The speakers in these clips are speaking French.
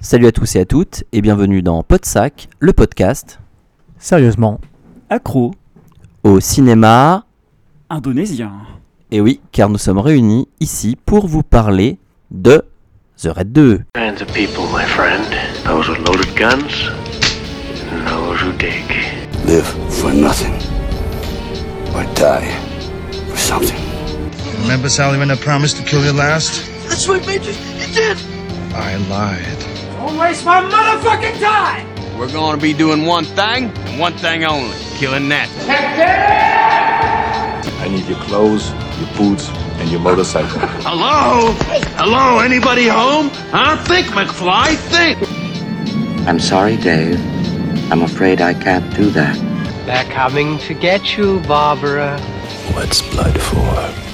Salut à tous et à toutes et bienvenue dans Podsac, le podcast Sérieusement. Accro, au cinéma. indonésien. Et oui, car nous sommes réunis ici pour vous parler de The Red 2. kinds of people, my friend. Those with loaded guns, and those who dig. live for nothing or die for something. Remember, Sally, when I promised to kill you last? That's what made you. You did. I lied. Don't waste my motherfucking time. We're going to be doing one thing and one thing only killing that. I need your clothes, your boots, and your motorcycle. Hello? Hello? Anybody home? Huh? Think, McFly. Think. I'm sorry, Dave. I'm afraid I can't do that. They're coming to get you, Barbara. What's blood for?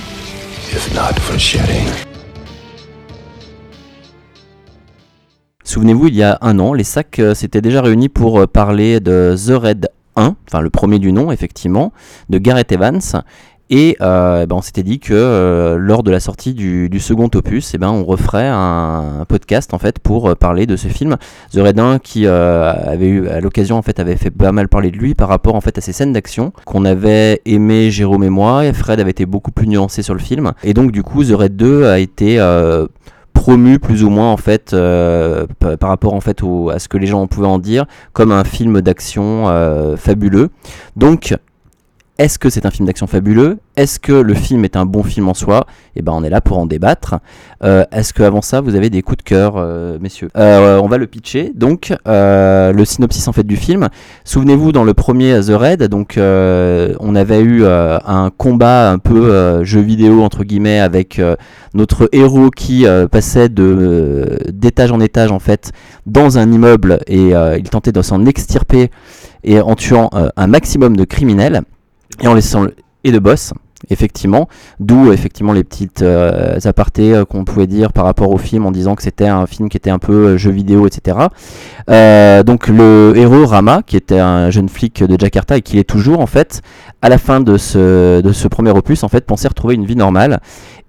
Souvenez-vous, il y a un an, les sacs euh, s'étaient déjà réunis pour euh, parler de The Red 1, enfin le premier du nom, effectivement, de Gareth Evans. Et euh, ben, on s'était dit que euh, lors de la sortie du, second opus, eh ben, on referait un, podcast en fait pour euh, parler de ce film. The Red 1 qui avait eu à l'occasion en fait avait fait pas mal parler de lui par rapport en fait à ses scènes d'action qu'on avait aimé Jérôme et moi. Et Fred avait été beaucoup plus nuancé sur le film. Et donc du coup The Red 2 a été promu plus ou moins en fait pa- par rapport en fait à ce que les gens pouvaient en dire comme un film d'action fabuleux. Donc est-ce que c'est un film d'action fabuleux? Est-ce que le film est un bon film en soi? Eh ben, on est là pour en débattre. Euh, Est-ce que avant ça, vous avez des coups de cœur, euh, messieurs? Euh, On va le pitcher. Donc, le synopsis en fait du film. Souvenez-vous, dans le premier The Raid, donc on avait eu un combat un peu jeu vidéo entre guillemets avec notre héros qui passait d'étage en étage en fait dans un immeuble et il tentait de s'en extirper et en tuant un maximum de criminels et de boss effectivement d'où effectivement les petites euh, apartés euh, qu'on pouvait dire par rapport au film en disant que c'était un film qui était un peu euh, jeu vidéo etc Euh, donc le héros Rama qui était un jeune flic de Jakarta et qui est toujours en fait à la fin de ce, premier opus en fait pensait retrouver une vie normale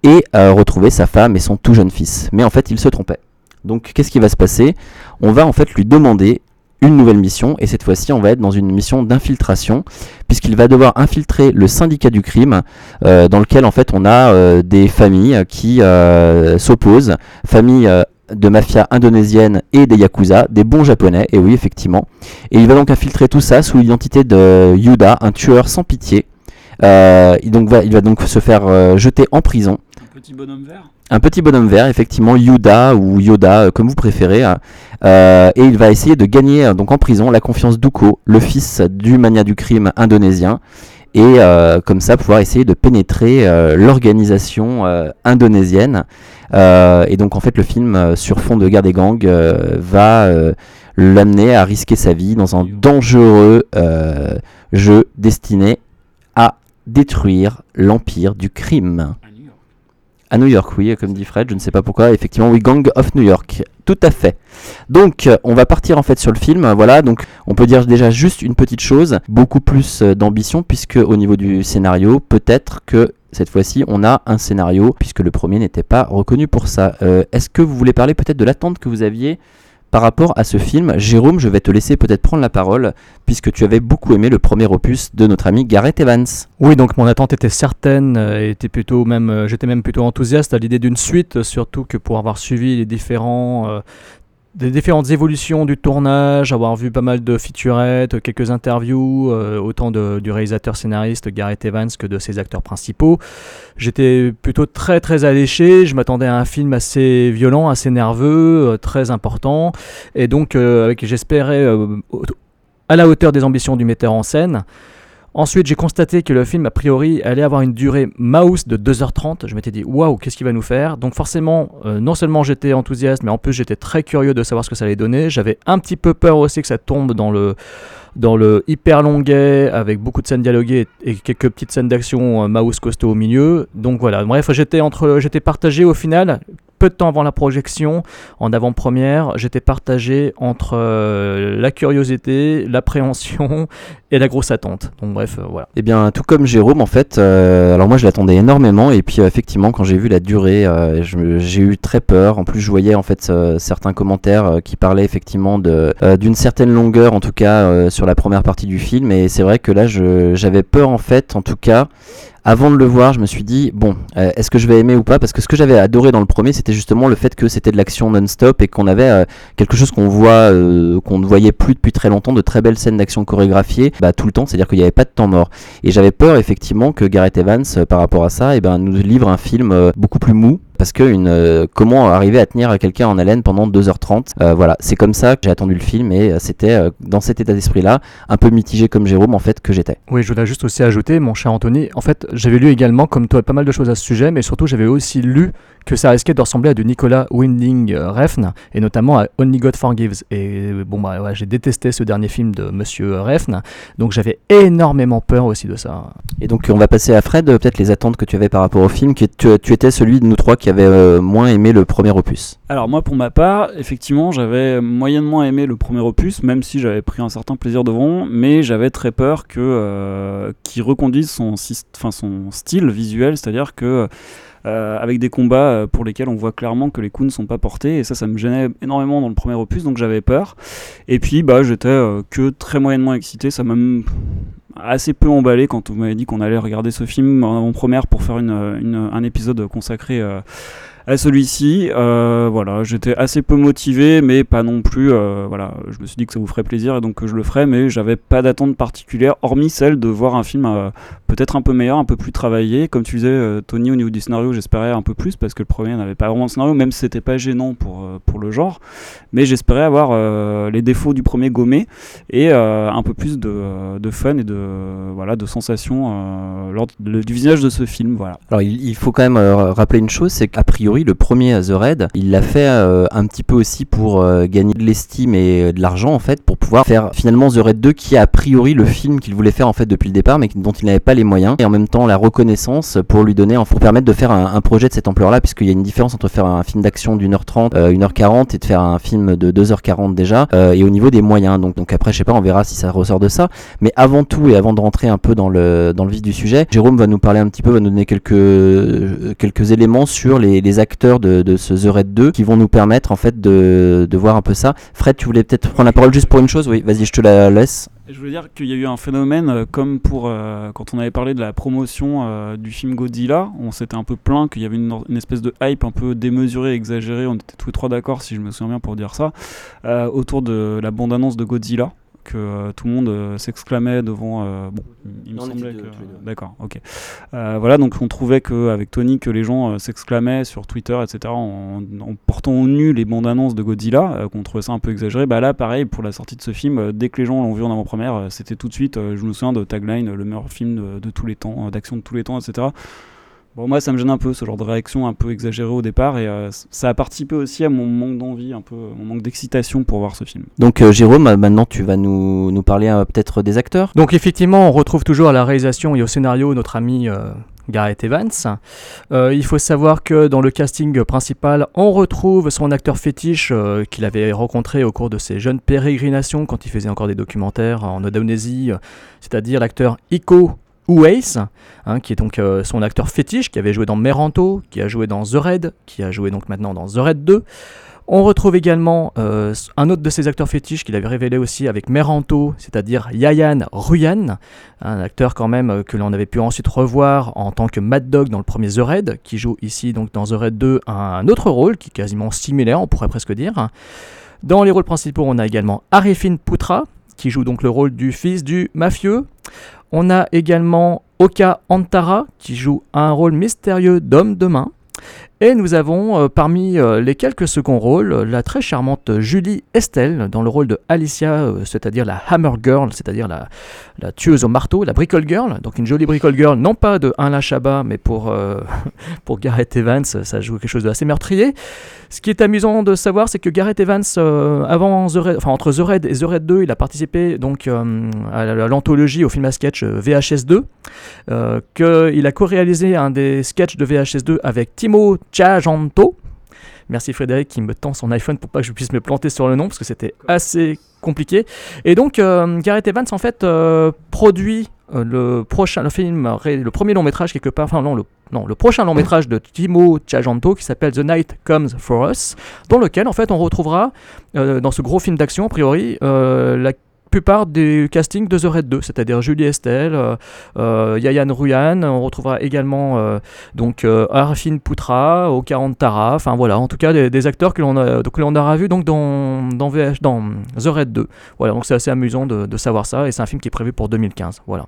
et euh, retrouver sa femme et son tout jeune fils. Mais en fait il se trompait. Donc qu'est-ce qui va se passer? On va en fait lui demander une nouvelle mission et cette fois-ci on va être dans une mission d'infiltration puisqu'il va devoir infiltrer le syndicat du crime euh, dans lequel en fait on a euh, des familles qui euh, s'opposent, familles de mafia indonésienne et des yakuza, des bons japonais, et oui effectivement. Et il va donc infiltrer tout ça sous l'identité de Yuda, un tueur sans pitié. Il, donc va, il va donc se faire jeter en prison un petit bonhomme vert, effectivement, Yuda ou Yoda, euh, comme vous préférez. hein. Euh, et il va essayer de gagner euh, donc en prison la confiance d'Uko, le fils du mania du crime indonésien. Et comme ça, pouvoir essayer de pénétrer l'organisation indonésienne. Et donc, en fait, le film, sur fond de guerre des gangs, va l'amener à risquer sa vie dans un dangereux jeu destiné à détruire l'empire du crime. New York, oui, comme dit Fred, je ne sais pas pourquoi. Effectivement, oui, Gang of New York. Tout à fait. Donc, euh, on va partir en fait sur le film. Voilà, donc on peut dire déjà juste une petite chose, beaucoup plus euh, d'ambition, puisque au niveau du scénario, peut-être que cette fois-ci, on a un scénario, puisque le premier n'était pas reconnu pour ça. Euh, Est-ce que vous voulez parler peut-être de l'attente que vous aviez par rapport à ce film Jérôme, je vais te laisser peut-être prendre la parole, puisque tu avais beaucoup aimé le premier opus de notre ami Gareth Evans. Oui, donc mon attente était certaine, euh, plutôt même, euh, j'étais même plutôt enthousiaste à l'idée d'une suite, euh, surtout que pour avoir suivi les différents, des différentes évolutions du tournage, avoir vu pas mal de featurettes, quelques interviews, euh, autant de- du réalisateur scénariste Gareth Evans que de ses acteurs principaux. J'étais plutôt très très alléché, je m'attendais à un film assez violent, assez nerveux, euh, très important, et donc euh, j'espérais euh, à la hauteur des ambitions du metteur en scène. Ensuite, j'ai constaté que le film, a priori, allait avoir une durée mouse de 2h30. Je m'étais dit, waouh, qu'est-ce qu'il va nous faire? Donc, forcément, euh, non seulement j'étais enthousiaste, mais en plus, j'étais très curieux de savoir ce que ça allait donner. J'avais un petit peu peur aussi que ça tombe dans le, dans le hyper longuet, avec beaucoup de scènes dialoguées et, quelques petites scènes d'action euh, mouse costaud au milieu. Donc, voilà. Bref, j'étais, entre, j'étais partagé au final. Peu de temps avant la projection, en avant-première, j'étais partagé entre euh, la curiosité, l'appréhension et la grosse attente. Donc bref, euh, voilà. Eh bien, tout comme Jérôme, en fait, euh, alors moi je l'attendais énormément, et puis effectivement, quand j'ai vu la durée, j'ai eu très peur. En plus, je voyais en fait certains commentaires qui parlaient effectivement d'une certaine longueur, en tout cas sur la première partie du film, et c'est vrai que là, j'avais peur en fait, en tout cas. Avant de le voir, je me suis dit bon, euh, est-ce que je vais aimer ou pas? Parce que ce que j'avais adoré dans le premier, c'était justement le fait que c'était de l'action non-stop et qu'on avait euh, quelque chose qu'on voit, euh, qu'on ne voyait plus depuis très longtemps, de très belles scènes d'action chorégraphiées, bah, tout le temps. C'est-à-dire qu'il n'y avait pas de temps mort. Et j'avais peur effectivement que Gareth Evans, par rapport à ça, eh ben, nous livre un film beaucoup plus mou. Parce que une, euh, comment arriver à tenir quelqu'un en haleine pendant 2h30 Euh, Voilà, c'est comme ça que j'ai attendu le film et euh, c'était euh, dans cet état d'esprit-là, un peu mitigé comme Jérôme en fait que j'étais. Oui, je voulais juste aussi ajouter, mon cher Anthony, en fait, j'avais lu également, comme toi, pas mal de choses à ce sujet, mais surtout, j'avais aussi lu que ça risquait de ressembler à du Nicolas Winding Refn, et notamment à Only God Forgives. Et bon, bah, ouais, j'ai détesté ce dernier film de Monsieur Refn, donc j'avais énormément peur aussi de ça. Et donc on va passer à Fred, peut-être les attentes que tu avais par rapport au film, qui tu, tu étais celui de nous trois qui avait euh, moins aimé le premier opus. Alors moi pour ma part, effectivement j'avais moyennement aimé le premier opus, même si j'avais pris un certain plaisir devant, mais j'avais très peur que euh, qu'il reconduise son, style visuel, c'est-à-dire que euh, avec des combats euh, pour lesquels on voit clairement que les coups ne sont pas portés, et ça ça me gênait énormément dans le premier opus, donc j'avais peur. Et puis bah j'étais euh, que très moyennement excité, ça m'a assez peu emballé quand on m'avait dit qu'on allait regarder ce film en avant-première pour faire une, une- un épisode consacré euh, à celui-ci. Euh, voilà, j'étais assez peu motivé, mais pas non plus. euh, voilà, je me suis dit que ça vous ferait plaisir et donc que je le ferais, mais j'avais pas d'attente particulière, hormis celle de voir un film euh, peut-être un peu meilleur, un peu plus travaillé. Comme tu disais, Tony, au niveau du scénario, j'espérais un peu plus parce que le premier n'avait pas vraiment de scénario, même si c'était pas gênant pour, pour le genre. Mais j'espérais avoir les défauts du premier gommé et un peu plus de, de fun et de, voilà, de sensations lors du visage de ce film. Voilà. Alors il, il faut quand même rappeler une chose, c'est qu'a priori le premier The Raid, il l'a fait euh, un petit peu aussi pour euh, gagner de l'estime et euh, de l'argent en fait, pour pouvoir faire finalement The Raid 2 qui est a priori le film qu'il voulait faire en fait depuis le départ, mais dont il n'avait pas les moyens, et en même temps la reconnaissance pour lui donner, pour permettre de faire un, projet de cette ampleur-là, puisqu'il y a une différence entre faire un film d'action d'une heure trente, euh, une heure quarante, et de faire un film de 2h40 déjà, et au niveau des moyens. Donc, donc après, je sais pas, on verra si ça ressort de ça. Mais avant tout et avant de rentrer un peu dans le, vif du sujet, Jérôme va nous parler un petit peu, va nous donner quelques, quelques éléments sur les, les acteurs de, ce The Raid 2 qui vont nous permettre en fait de, de voir un peu ça. Fred, tu voulais peut-être prendre la parole juste pour une chose? Oui, vas-y, je te la laisse. Je veux dire qu'il y a eu un phénomène euh, comme pour euh, quand on avait parlé de la promotion euh, du film Godzilla, on s'était un peu plaint qu'il y avait une, une espèce de hype un peu démesurée, exagérée, on était tous les trois d'accord si je me souviens bien pour dire ça, autour de la bande-annonce de Godzilla que euh, tout le monde euh, s'exclamait devant. euh, bon, il me semblait que. D'accord, ok. Voilà, donc on trouvait qu'avec Tony, que les gens s'exclamaient sur Twitter, etc., en, en portant au nu les bandes annonces de Godzilla, qu'on trouvait ça un peu exagéré. Bah là, pareil, pour la sortie de ce film, dès que les gens l'ont vu en avant-première, c'était tout de suite, je me souviens de tagline, le meilleur film de, de tous les temps, d'action de tous les temps, etc. Bon, moi, ça me gêne un peu, ce genre de réaction un peu exagérée au départ, et euh, ça a participé aussi à mon manque d'envie, un peu, mon manque d'excitation pour voir ce film. Donc euh, Jérôme, euh, maintenant tu vas nous, nous parler euh, peut-être des acteurs. Donc effectivement, on retrouve toujours à la réalisation et au scénario notre ami euh, Gareth Evans. Euh, il faut savoir que dans le casting principal, on retrouve son acteur fétiche euh, qu'il avait rencontré au cours de ses jeunes pérégrinations quand il faisait encore des documentaires en Indonésie, euh, c'est-à-dire l'acteur Iko Uwais, hein, qui est donc euh, son acteur fétiche, qui avait joué dans Meranto, qui a joué dans The Raid, qui a joué donc maintenant dans The Raid 2. On retrouve également euh, un autre de ses acteurs fétiches qu'il avait révélé aussi avec Meranto, c'est-à-dire Yayan Ruyan, un acteur quand même euh, que l'on avait pu ensuite revoir en tant que Mad Dog dans le premier The Raid, qui joue ici donc dans The Raid 2 un autre rôle qui est quasiment similaire, on pourrait presque dire. Dans les rôles principaux, on a également Arifin Putra, qui joue donc le rôle du fils du mafieux. On a également Oka Antara, qui joue un rôle mystérieux d'homme de main. Et nous avons euh, parmi euh, les quelques seconds rôles euh, la très charmante Julie Estelle dans le rôle de Alicia, c'est-à-dire la Hammer Girl, c'est-à-dire la, la tueuse au marteau, la Bricole Girl. Donc une jolie Bricole Girl, non pas de Alain Chabat, mais pour, pour Gareth Evans, ça joue quelque chose de assez meurtrier. Ce qui est amusant de savoir, c'est que Gareth Evans, avant The Raid- enfin, entre The Raid et The Raid 2, il a participé donc à la- l'anthologie au film à sketch VHS 2, euh, qu'il a co-réalisé un des sketchs de VHS 2 avec Timo Tchajanto. Merci Frédéric qui me tend son iPhone pour pas que je puisse me planter sur le nom parce que c'était assez compliqué. Et donc euh, Gareth Evans en fait euh, produit euh, le prochain le film le premier long métrage quelque part enfin non le non, le prochain long métrage de Timo Tchajanto qui s'appelle The Night Comes for Us, dans lequel en fait on retrouvera dans ce gros film d'action a priori la plupart du casting de The Red 2, c'est-à-dire Julie Estelle, euh, euh, Yayan Ruyan, on retrouvera également euh, donc euh, Arfin Okaran Tara, enfin voilà, en tout cas des, des acteurs que l'on aura vu dans, dans, VH, dans The Red 2. Voilà, donc c'est assez amusant de, de savoir ça et c'est un film qui est prévu pour 2015. Voilà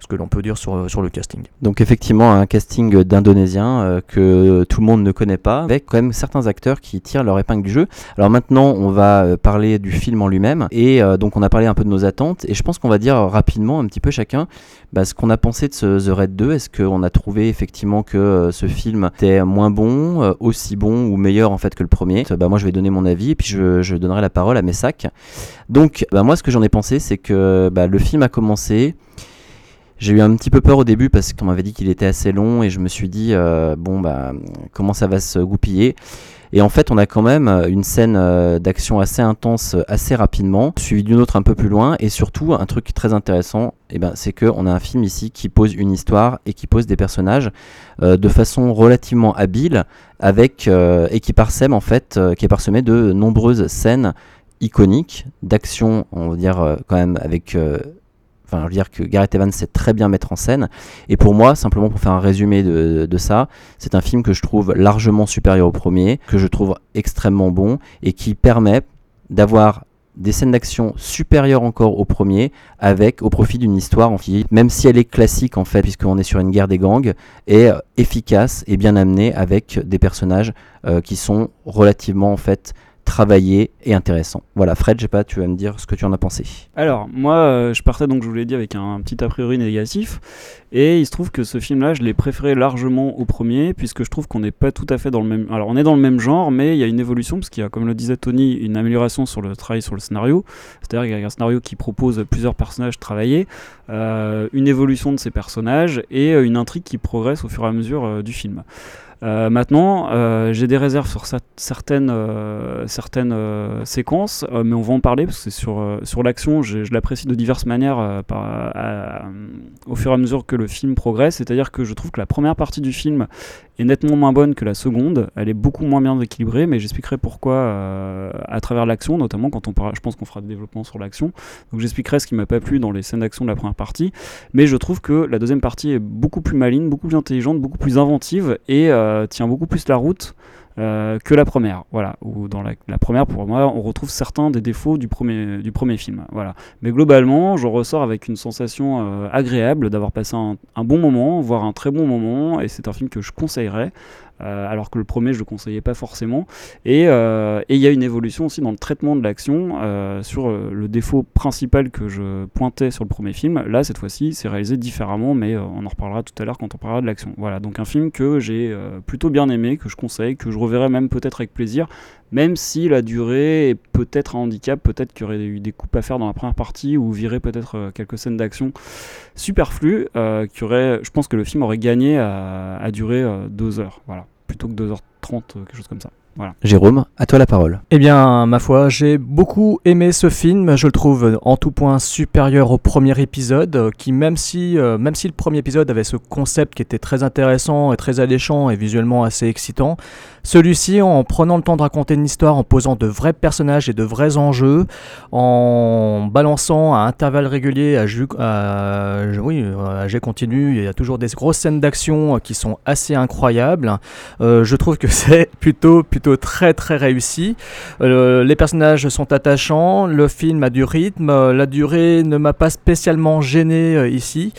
ce que l'on peut dire sur, sur le casting. Donc effectivement un casting d'Indonésiens euh, que tout le monde ne connaît pas, avec quand même certains acteurs qui tirent leur épingle du jeu. Alors maintenant on va euh, parler du film en lui-même, et euh, donc on a parlé un peu de nos attentes, et je pense qu'on va dire rapidement un petit peu chacun bah, ce qu'on a pensé de ce The Red 2. Est-ce qu'on a trouvé effectivement que euh, ce film était moins bon, euh, aussi bon ou meilleur en fait que le premier? Bah, Moi je vais donner mon avis, et puis je, je donnerai la parole à mes sacs. Donc bah, moi ce que j'en ai pensé c'est que bah, le film a commencé... J'ai eu un petit peu peur au début parce qu'on m'avait dit qu'il était assez long et je me suis dit euh, bon bah comment ça va se goupiller? Et en fait on a quand même une scène euh, d'action assez intense euh, assez rapidement suivie d'une autre un peu plus loin. Et surtout un truc très intéressant et ben c'est que on a un film ici qui pose une histoire et qui pose des personnages euh, de façon relativement habile avec euh, et qui parsème en fait euh, qui est parsemé de nombreuses scènes iconiques d'action on va dire euh, quand même avec euh, Enfin, je veux dire que Gareth Evans sait très bien mettre en scène. Et pour moi, simplement pour faire un résumé de, ça, c'est un film que je trouve largement supérieur au premier, que je trouve extrêmement bon et qui permet d'avoir des scènes d'action supérieures encore au premier, avec au profit d'une histoire en même si elle est classique en fait, puisqu'on est sur une guerre des gangs, est euh, efficace et bien amenée avec des personnages euh, qui sont relativement en fait travaillés et intéressants. Voilà, Fred, je sais pas, tu vas me dire ce que tu en as pensé. Alors, moi, euh, je partais donc, je vous l'ai dit, avec un, petit a priori négatif. Et il se trouve que ce film-là, je l'ai préféré largement au premier, puisque je trouve qu'on n'est pas tout à fait dans le même. Alors, on est dans le même genre, mais il y a une évolution, parce qu'il y a, comme le disait Tony, une amélioration sur le travail sur le scénario. C'est-à-dire qu'il y a un scénario qui propose plusieurs personnages travaillés, euh, une évolution de ces personnages et euh, une intrigue qui progresse au fur et à mesure du film. Euh, maintenant, euh, j'ai des réserves sur cer- certaines, euh, certaines séquences, mais on va en parler parce que sur, sur l'action, je, l'apprécie de diverses manières au fur et à mesure que le film progresse. C'est-à-dire que je trouve que la première partie du film est nettement moins bonne que la seconde. Elle est beaucoup moins bien équilibrée, mais j'expliquerai pourquoi à travers l'action, notamment quand on parle. Je pense qu'on fera des développements sur l'action. Donc j'expliquerai ce qui m'a pas plu dans les scènes d'action de la première partie. Mais je trouve que la deuxième partie est beaucoup plus maligne, beaucoup plus intelligente, beaucoup plus inventive et euh, tient beaucoup plus la route. euh, que la première, voilà. Ou dans la, première, pour moi, on retrouve certains des défauts du premier, film, voilà. Mais globalement, je ressors avec une sensation euh, agréable d'avoir passé un bon moment, voire un très bon moment, et c'est un film que je conseillerais. Euh, alors que le premier je le conseillais pas forcément. Et euh, et il y a une évolution aussi dans le traitement de l'action euh, sur le défaut principal que je pointais sur le premier film. Là cette fois-ci c'est réalisé différemment mais on en reparlera tout à l'heure quand on parlera de l'action. Voilà donc un film que j'ai plutôt bien aimé que je conseille que je reverrai même peut-être avec plaisir même si la durée est peut-être un handicap, peut-être qu'il y aurait eu des coupes à faire dans la première partie ou virer peut-être euh, quelques scènes d'action superflues, euh, qui aurait, je pense que le film aurait gagné à, durer euh, deux heures, voilà, plutôt que deux heures euh, quelque chose comme ça. Jérôme, à toi la parole. Eh bien, ma foi, j'ai beaucoup aimé ce film. Je le trouve en tout point supérieur au premier épisode, euh, qui même si, euh, même si le premier épisode avait ce concept qui était très intéressant et très alléchant et visuellement assez excitant, celui-ci, en prenant le temps de raconter une histoire, en posant de vrais personnages et de vrais enjeux, en balançant à intervalles réguliers, à, ju à, j'ai continu, il y a toujours des grosses scènes d'action qui sont assez incroyables. Je trouve que c'est plutôt, plutôt très très réussi. Euh, les personnages sont attachants, le film a du rythme, euh, la durée ne m'a pas spécialement gêné euh, ici.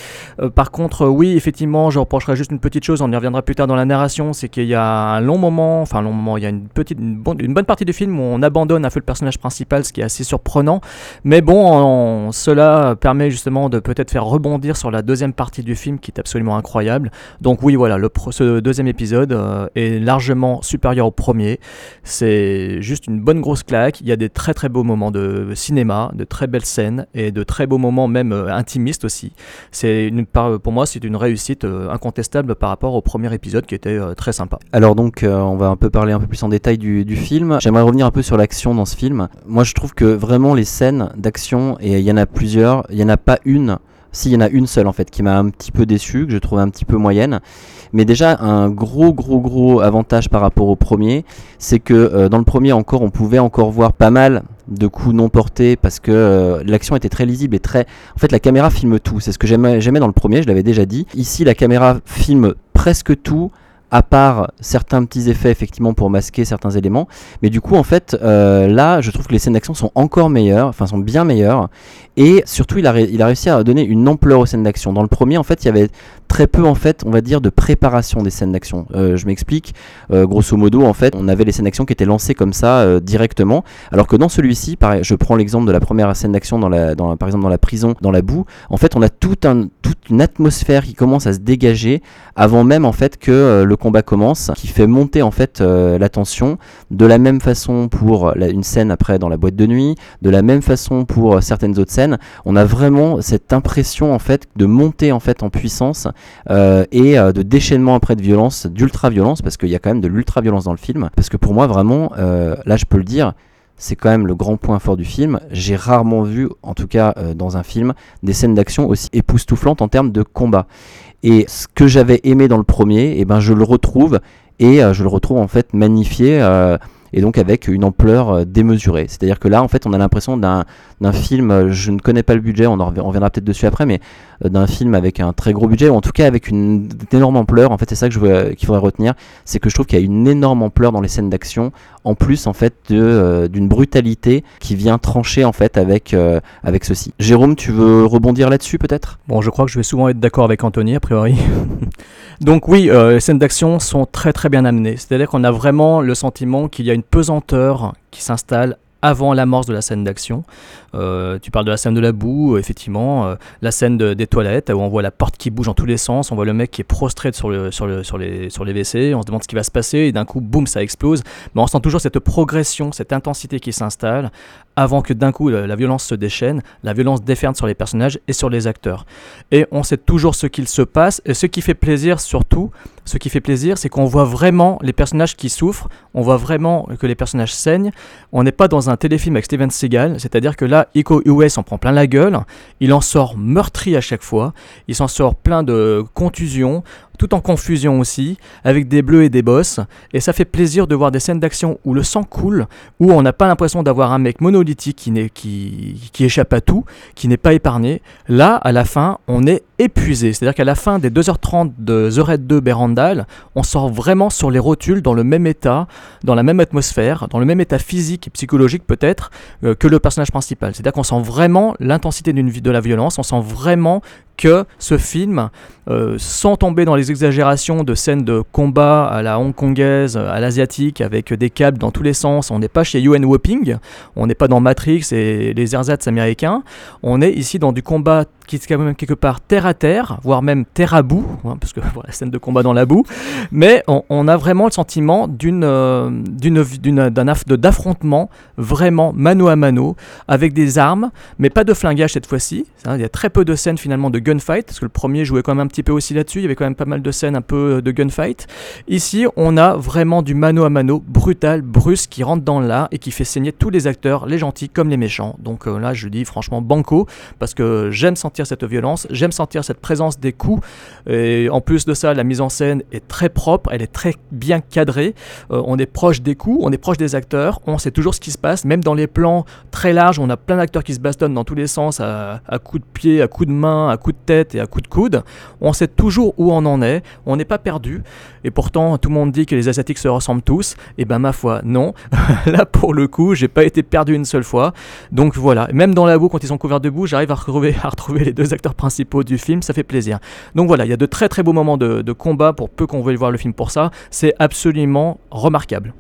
Par contre, oui, effectivement, je reprocherai juste une petite chose, on y reviendra plus tard dans la narration, c'est qu'il y a un long moment, enfin un long moment, il y a une petite, une bonne, partie du film où on abandonne un peu le personnage principal, ce qui est assez surprenant. Mais bon, cela permet justement de peut-être faire rebondir sur la deuxième partie du film qui est absolument incroyable. Donc oui, voilà, le ce deuxième épisode est largement supérieur au premier. C'est juste une bonne grosse claque. Il y a des très très beaux moments de cinéma, de très belles scènes et de très beaux moments même euh, intimistes aussi. C'est une, pour moi, c'est une réussite euh, incontestable par rapport au premier épisode qui était euh, très sympa. Alors donc, on va un peu parler un peu plus en détail du, film. J'aimerais revenir un peu sur l'action dans ce film. Moi, je trouve que vraiment les scènes d'action, et il y en a plusieurs, il y en a pas une. Si, il y en a une seule en fait qui m'a un petit peu déçu, que je trouve un petit peu moyenne. Mais déjà, un gros, gros, gros avantage par rapport au premier, c'est que euh, dans le premier encore, on pouvait encore voir pas mal de coups non portés parce que euh, l'action était très lisible et très. En fait, la caméra filme tout. C'est ce que j'aimais j'aimais dans le premier, je l'avais déjà dit. Ici, la caméra filme presque tout à part certains petits effets effectivement pour masquer certains éléments. Mais du coup, en fait, euh, là, je trouve que les scènes d'action sont encore meilleures, enfin sont bien meilleures. Et surtout, il a, il a réussi à donner une ampleur aux scènes d'action. Dans le premier, en fait, il y avait très peu, en fait, on va dire, de préparation des scènes d'action. Euh, je m'explique. Euh, grosso modo, en fait, on avait les scènes d'action qui étaient lancées comme ça directement. Alors que dans celui-ci, je prends l'exemple de la première scène d'action, dans la, par exemple dans la prison, dans la boue. En fait, on a toute une atmosphère qui commence à se dégager avant même en fait que le combat commence, qui fait monter en fait euh, la tension. De la même façon pour une scène après dans la boîte de nuit, de la même façon pour euh, certaines autres scènes, on a vraiment cette impression en fait de monter en fait en puissance euh, et de déchaînement après de violence, d'ultra violence parce qu'il y a quand même de l'ultra violence dans le film. Parce que pour moi vraiment, là je peux le dire. C'est quand même le grand point fort du film. J'ai rarement vu, en tout cas dans un film, des scènes d'action aussi époustouflantes en termes de combat. Et ce que j'avais aimé dans le premier, eh ben je le retrouve et euh, je le retrouve en fait magnifié euh, et donc avec une ampleur euh, démesurée. C'est-à-dire que là, en fait, on a l'impression d'un film. Je ne connais pas le budget, on en reviendra peut-être dessus après, mais d'un film avec un très gros budget ou en tout cas avec une, énorme ampleur. En fait, c'est ça que je qu'il faudrait retenir, c'est que je trouve qu'il y a une énorme ampleur dans les scènes d'action, en plus en fait euh, d'une brutalité qui vient trancher en fait avec euh, avec ceci. Jérôme, tu veux rebondir là-dessus peut-être? Bon, je crois que je vais souvent être d'accord avec Anthony, a priori. Donc oui, euh, les scènes d'action sont très très bien amenées. C'est-à-dire qu'on a vraiment le sentiment qu'il y a une pesanteur qui s'installe avant l'amorce de la scène d'action. Euh, tu parles de la scène de la boue, euh, effectivement, euh, la scène de- des toilettes où on voit la porte qui bouge dans tous les sens, on voit le mec qui est prostré sur, le, sur, le, sur, les, sur les WC, on se demande ce qui va se passer et d'un coup, boum, ça explose. Mais on sent toujours cette progression, cette intensité qui s'installe avant que d'un coup la, la violence se déchaîne, la violence déferle sur les personnages et sur les acteurs. Et on sait toujours ce qu'il se passe et ce qui fait plaisir surtout, ce qui fait plaisir, c'est qu'on voit vraiment les personnages qui souffrent, on voit vraiment que les personnages saignent. On n'est pas dans un téléfilm avec Steven Seagal, c'est-à-dire que là, Iko Uwais en prend plein la gueule, il en sort meurtri à chaque fois, il s'en sort plein de contusions, tout en confusion aussi, avec des bleus et des bosses, et ça fait plaisir de voir des scènes d'action où le sang coule, où on n'a pas l'impression d'avoir un mec monolithique qui, n'est- qui, qui échappe à tout, qui n'est pas épargné. Là, à la fin, on est épuisé. C'est-à-dire qu'à la fin des 2h30 de The Red 2 Berandal, on sort vraiment sur les rotules dans le même état, dans la même atmosphère, dans le même état physique et psychologique peut-être euh, que le personnage principal. C'est-à-dire qu'on sent vraiment l'intensité d'une de la violence, on sent vraiment que ce film, euh, sans tomber dans les exagérations de scènes de combat à la hongkongaise, à l'asiatique, avec des câbles dans tous les sens, on n'est pas chez UN Whopping, on n'est pas dans Matrix et les ersatz américains, on est ici dans du combat qui est quand même quelque part terre à terre, voire même terre à bout, hein, parce que voilà, scène de combat dans la boue, mais on, a vraiment le sentiment euh, d'un aff- d'affrontement vraiment mano à mano, avec des armes, mais pas de flingage cette fois-ci. hein. Il y a très peu de scènes finalement de gunfight, parce que le premier jouait quand même un petit peu aussi là-dessus, il y avait quand même pas mal de scènes un peu de gunfight. Ici, on a vraiment du mano à mano brutal, brusque, qui rentre dans l'art et qui fait saigner tous les acteurs, les gentils comme les méchants. Donc euh, là, je dis franchement banco, parce que j'aime sentir cette violence, j'aime sentir cette présence des coups. Et en plus de ça, la mise en scène est très propre, elle est très bien cadrée. Euh, on est proche des coups, on est proche des acteurs, on sait toujours ce qui se passe, même dans les plans très larges, on a plein d'acteurs qui se bastonnent dans tous les sens, à, à coups de pied, à coups de main, à coups de tête et à coups de coude. On sait toujours où on en est, on n'est pas perdu. Et pourtant, tout le monde dit que les Asiatiques se ressemblent tous. Et ben ma foi, non. Là, pour le coup, j'ai pas été perdu une seule fois. Donc voilà, même dans la boue, quand ils sont couverts de boue, j'arrive à retrouver, les deux acteurs principaux du film, ça fait plaisir. Donc voilà, il y a de très très beaux moments de combat pour peu qu'on veuille voir le film pour ça. C'est absolument remarquable.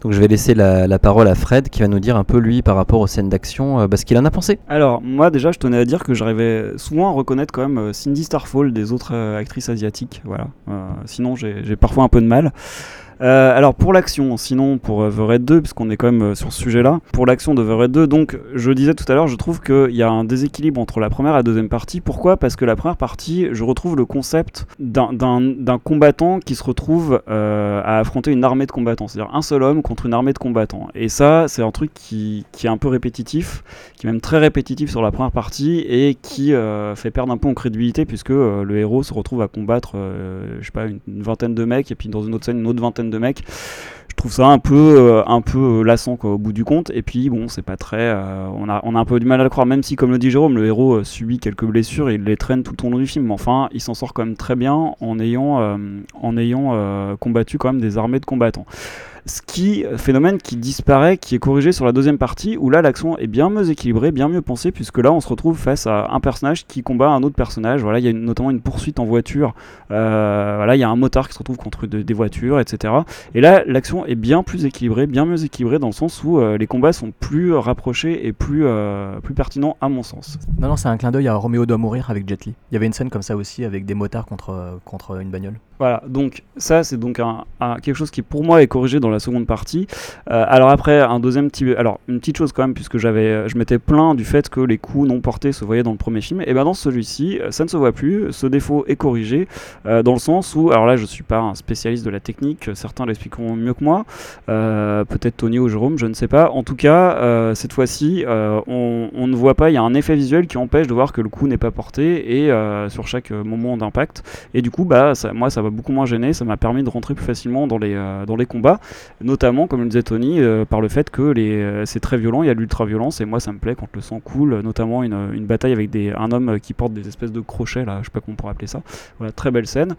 Donc je vais laisser la, parole à Fred qui va nous dire un peu lui par rapport aux scènes d'action, euh, bah, ce qu'il en a pensé. Alors, moi déjà, je tenais à dire que j'arrivais souvent à reconnaître quand même euh, Cindy Starfall des autres euh, actrices asiatiques. Voilà. Sinon, j'ai parfois un peu de mal. Euh, alors pour l'action, sinon pour euh, The Red 2, puisqu'on est quand même euh, sur ce sujet-là, pour l'action de The Red 2, donc je disais tout à l'heure, je trouve qu'il y a un déséquilibre entre la première et la deuxième partie. Pourquoi? Parce que la première partie, je retrouve le concept d'un- combattant qui se retrouve à affronter une armée de combattants, c'est-à-dire un seul homme contre une armée de combattants. Et ça, c'est un truc qui, est un peu répétitif, qui est même très répétitif sur la première partie et qui fait perdre un peu en crédibilité puisque le héros se retrouve à combattre, je sais pas, une, une vingtaine de mecs et puis dans une autre scène une autre vingtaine de mecs. Je trouve ça un peu, euh, un peu euh, lassant au bout du compte. Et puis bon, c'est pas très, euh, on a, un peu du mal à le croire, même si comme le dit Jérôme, le héros subit quelques blessures et il les traîne tout au long du film. Mais enfin, il s'en sort quand même très bien en ayant, en ayant combattu quand même des armées de combattants. Ce qui, phénomène qui disparaît, qui est corrigé sur la deuxième partie, où là l'action est bien mieux équilibrée, bien mieux pensée, puisque là on se retrouve face à un personnage qui combat un autre personnage. Voilà, il y a notamment une poursuite en voiture. Euh, il y a un motard qui se retrouve contre de- des voitures, etc. Et là, l'action est bien plus équilibrée, bien mieux équilibrée dans le sens où euh, les combats sont plus rapprochés et plus, euh, pertinents à mon sens. Non, non, c'est un clin d'œil à Roméo doit mourir avec Jet Li. Il y avait une scène comme ça aussi avec des motards contre une bagnole. Voilà, donc ça c'est donc quelque chose qui pour moi est corrigé dans la seconde partie. Euh, alors après un deuxième petit, alors une petite chose quand même puisque j'avais, je m'étais plaint du fait que les coups non portés se voyaient dans le premier film. Et ben dans celui-ci euh, ça ne se voit plus. Ce défaut est corrigé euh, dans le sens où, alors là je suis pas un spécialiste de la technique, certains l'expliqueront mieux que moi, euh, peut-être Tony ou Jérôme, je ne sais pas. En tout cas euh, cette fois-ci euh, on, ne voit pas, il y a un effet visuel qui empêche de voir que le coup n'est pas porté et euh, sur chaque euh, moment d'impact. Et du coup, bah, moi, ça m'a beaucoup moins gêné. Ça m'a permis de rentrer plus facilement dans les, euh, dans les combats. Notamment, comme le disait Tony, euh, par le fait que les, euh, c'est très violent, il y a de l'ultra-violence. Et moi, ça me plaît quand le sang coule. Notamment une, une bataille avec des, un homme qui porte des espèces de crochets, là, je sais pas comment on pourrait appeler ça. Voilà, très belle scène.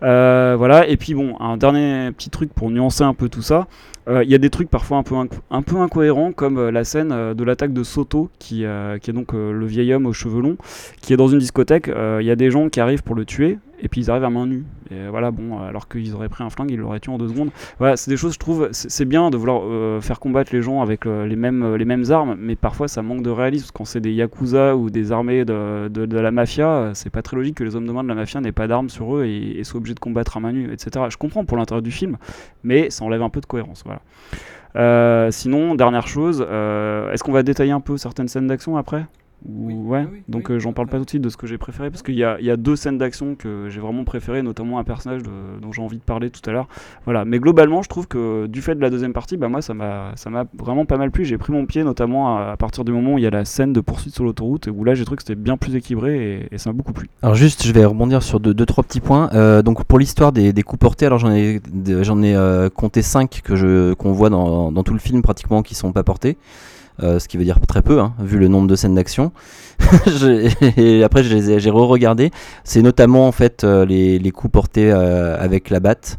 Voilà. Et puis, bon, un dernier petit truc pour nuancer un peu tout ça. Il y a des trucs parfois un peu, un peu incohérents, comme la scène de l'attaque de Soto, qui, qui est donc le vieil homme aux cheveux longs, qui est dans une discothèque. Il y a des gens qui arrivent pour le tuer, et puis ils arrivent à main nue. Voilà, bon, alors qu'ils auraient pris un flingue, ils l'auraient tué en deux secondes. Voilà, c'est des choses, je trouve, c'est bien de vouloir euh, faire combattre les gens avec euh, les, mêmes, les mêmes armes, mais parfois ça manque de réalisme. Quand c'est des yakuza ou des armées de, de, la mafia, euh, c'est pas très logique que les hommes de main de la mafia n'aient pas d'armes sur eux et, soient obligés de combattre à main nue, etc. Je comprends pour l'intérêt du film, mais ça enlève un peu de cohérence. Voilà. Sinon, dernière chose, est-ce qu'on va détailler un peu certaines scènes d'action après? Ou- ouais, donc euh, j'en parle pas tout de suite de ce que j'ai préféré parce qu'il y a, il y a deux scènes d'action que j'ai vraiment préférées, notamment un personnage de- dont j'ai envie de parler tout à l'heure. Voilà, mais globalement, je trouve que du fait de la deuxième partie, bah moi ça m'a ça m'a vraiment pas mal plu. J'ai pris mon pied, notamment à, à partir du moment où il y a la scène de poursuite sur l'autoroute, où là j'ai trouvé que c'était bien plus équilibré et, et ça m'a beaucoup plu. Alors juste, je vais rebondir sur deux, deux trois petits points. Euh, donc pour l'histoire des, des coups portés, alors j'en ai de- j'en ai euh, compté 5 que je qu'on voit dans, dans tout le film pratiquement qui sont pas portés. Euh, ce qui veut dire très peu, hein, vu le nombre de scènes d'action. Et après, j'ai re-regardé. C'est notamment en fait euh, les, les coups portés euh, avec la batte.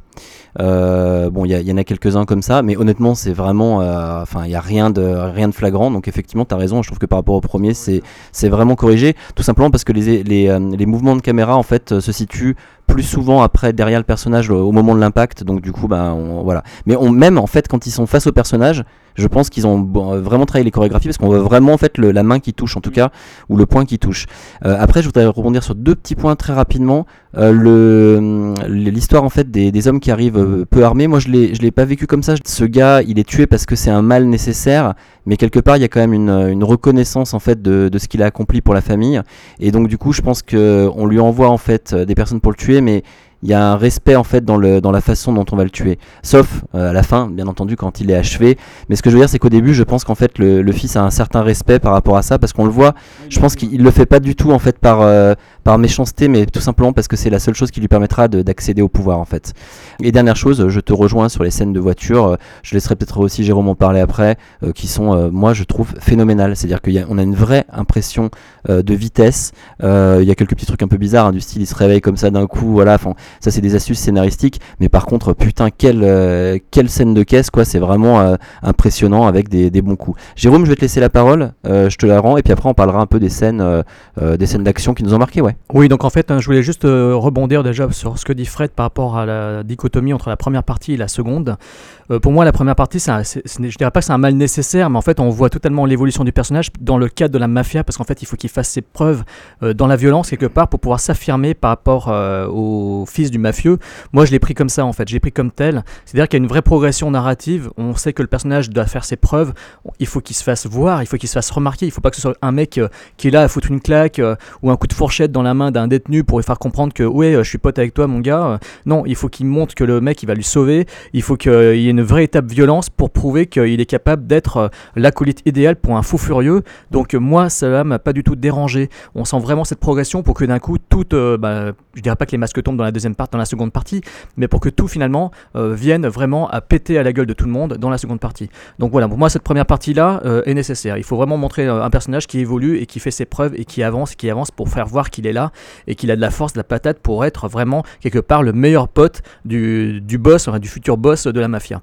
Euh, bon, il y, en a quelques-uns comme ça, mais honnêtement, c'est vraiment, euh, enfin, il y a rien de rien de flagrant. Donc effectivement, tu as raison. Je trouve que par rapport au premier, c'est c'est vraiment corrigé, tout simplement parce que les les, les mouvements de caméra en fait se situent plus souvent après derrière le personnage au, au moment de l'impact. Donc du coup, bah on- voilà. Mais on même en fait quand ils sont face au personnage, je pense qu'ils ont vraiment travaillé les chorégraphies parce qu'on voit vraiment en fait le- la main qui touche en tout cas ou le point qui touche. Euh, après, je voudrais rebondir sur deux petits points très rapidement. Euh, l'histoire en fait des, des hommes qui arrivent euh, peu armés. Moi, je l'ai je l'ai pas vécu comme ça. Ce gars, il est tué parce que c'est un mal nécessaire, mais quelque part, il y a quand même une, une reconnaissance en fait de, de ce qu'il a accompli pour la famille. Et donc, du coup, je pense que on lui envoie en fait euh, des personnes pour le tuer, mais il y a un respect en fait dans, la façon dont on va le tuer. Sauf euh, à la fin, bien entendu, quand il est achevé. Mais ce que je veux dire, c'est qu'au début, je pense qu'en fait, le, fils a un certain respect par rapport à ça, parce qu'on le voit. Je pense qu'il le fait pas du tout en fait par, euh, par méchanceté, mais tout simplement parce que c'est la seule chose qui lui permettra de- d'accéder au pouvoir en fait. Et dernière chose, je te rejoins sur les scènes de voiture. euh, Je laisserai peut-être aussi Jérôme en parler après, qui sont, moi, je trouve phénoménales. C'est-à-dire qu'on a une vraie impression de vitesse. Il y a quelques petits trucs un peu bizarres, hein, du style il se réveille comme ça d'un coup. Voilà. Ça, c'est des astuces scénaristiques. Mais par contre, putain, quelle, euh, quelle scène de caisse, quoi. C'est vraiment euh, impressionnant avec des, des bons coups. Jérôme, je vais te laisser la parole. euh, je te la rends. Et puis après, on parlera un peu des scènes, des scènes d'action qui nous ont marqué, ouais. Oui, donc en fait, hein, je voulais juste rebondir déjà sur ce que dit Fred par rapport à la dichotomie entre la première partie et la seconde. Pour moi, la première partie, c'est un- c'est- je dirais pas que c'est un mal nécessaire, mais en fait, on voit totalement l'évolution du personnage dans le cadre de la mafia, parce qu'en fait, il faut qu'il fasse ses preuves dans la violence quelque part pour pouvoir s'affirmer par rapport au fils du mafieux. Moi, je l'ai pris comme ça, en fait. Je l'ai pris comme tel. C'est-à-dire qu'il y a une vraie progression narrative. On sait que le personnage doit faire ses preuves. Il faut qu'il se fasse voir, il faut qu'il se fasse remarquer. Il faut pas que ce soit un mec euh, qui est là à foutre une claque euh, ou un coup de fourchette dans la main d'un détenu pour lui faire comprendre que ouais, euh, je suis pote avec toi, mon gars. Non, il faut qu'il montre que le mec il va lui sauver. Il faut qu'il y ait une véritable violence pour prouver qu'il est capable d'être l'acolyte idéal pour un fou furieux. Donc moi, cela m'a pas du tout dérangé. On sent vraiment cette progression pour que d'un coup, tout, euh, bah, je dirais pas que les masques tombent dans la deuxième partie, dans la seconde partie, mais pour que tout finalement euh, vienne vraiment à péter à la gueule de tout le monde dans la seconde partie. Donc voilà, pour moi cette première partie-là euh, est nécessaire. Il faut vraiment montrer euh, un personnage qui évolue et qui fait ses preuves et qui avance, qui avance pour faire voir qu'il est là et qu'il a de la force, de la patate pour être vraiment quelque part le meilleur pote du, boss, du futur boss de la mafia.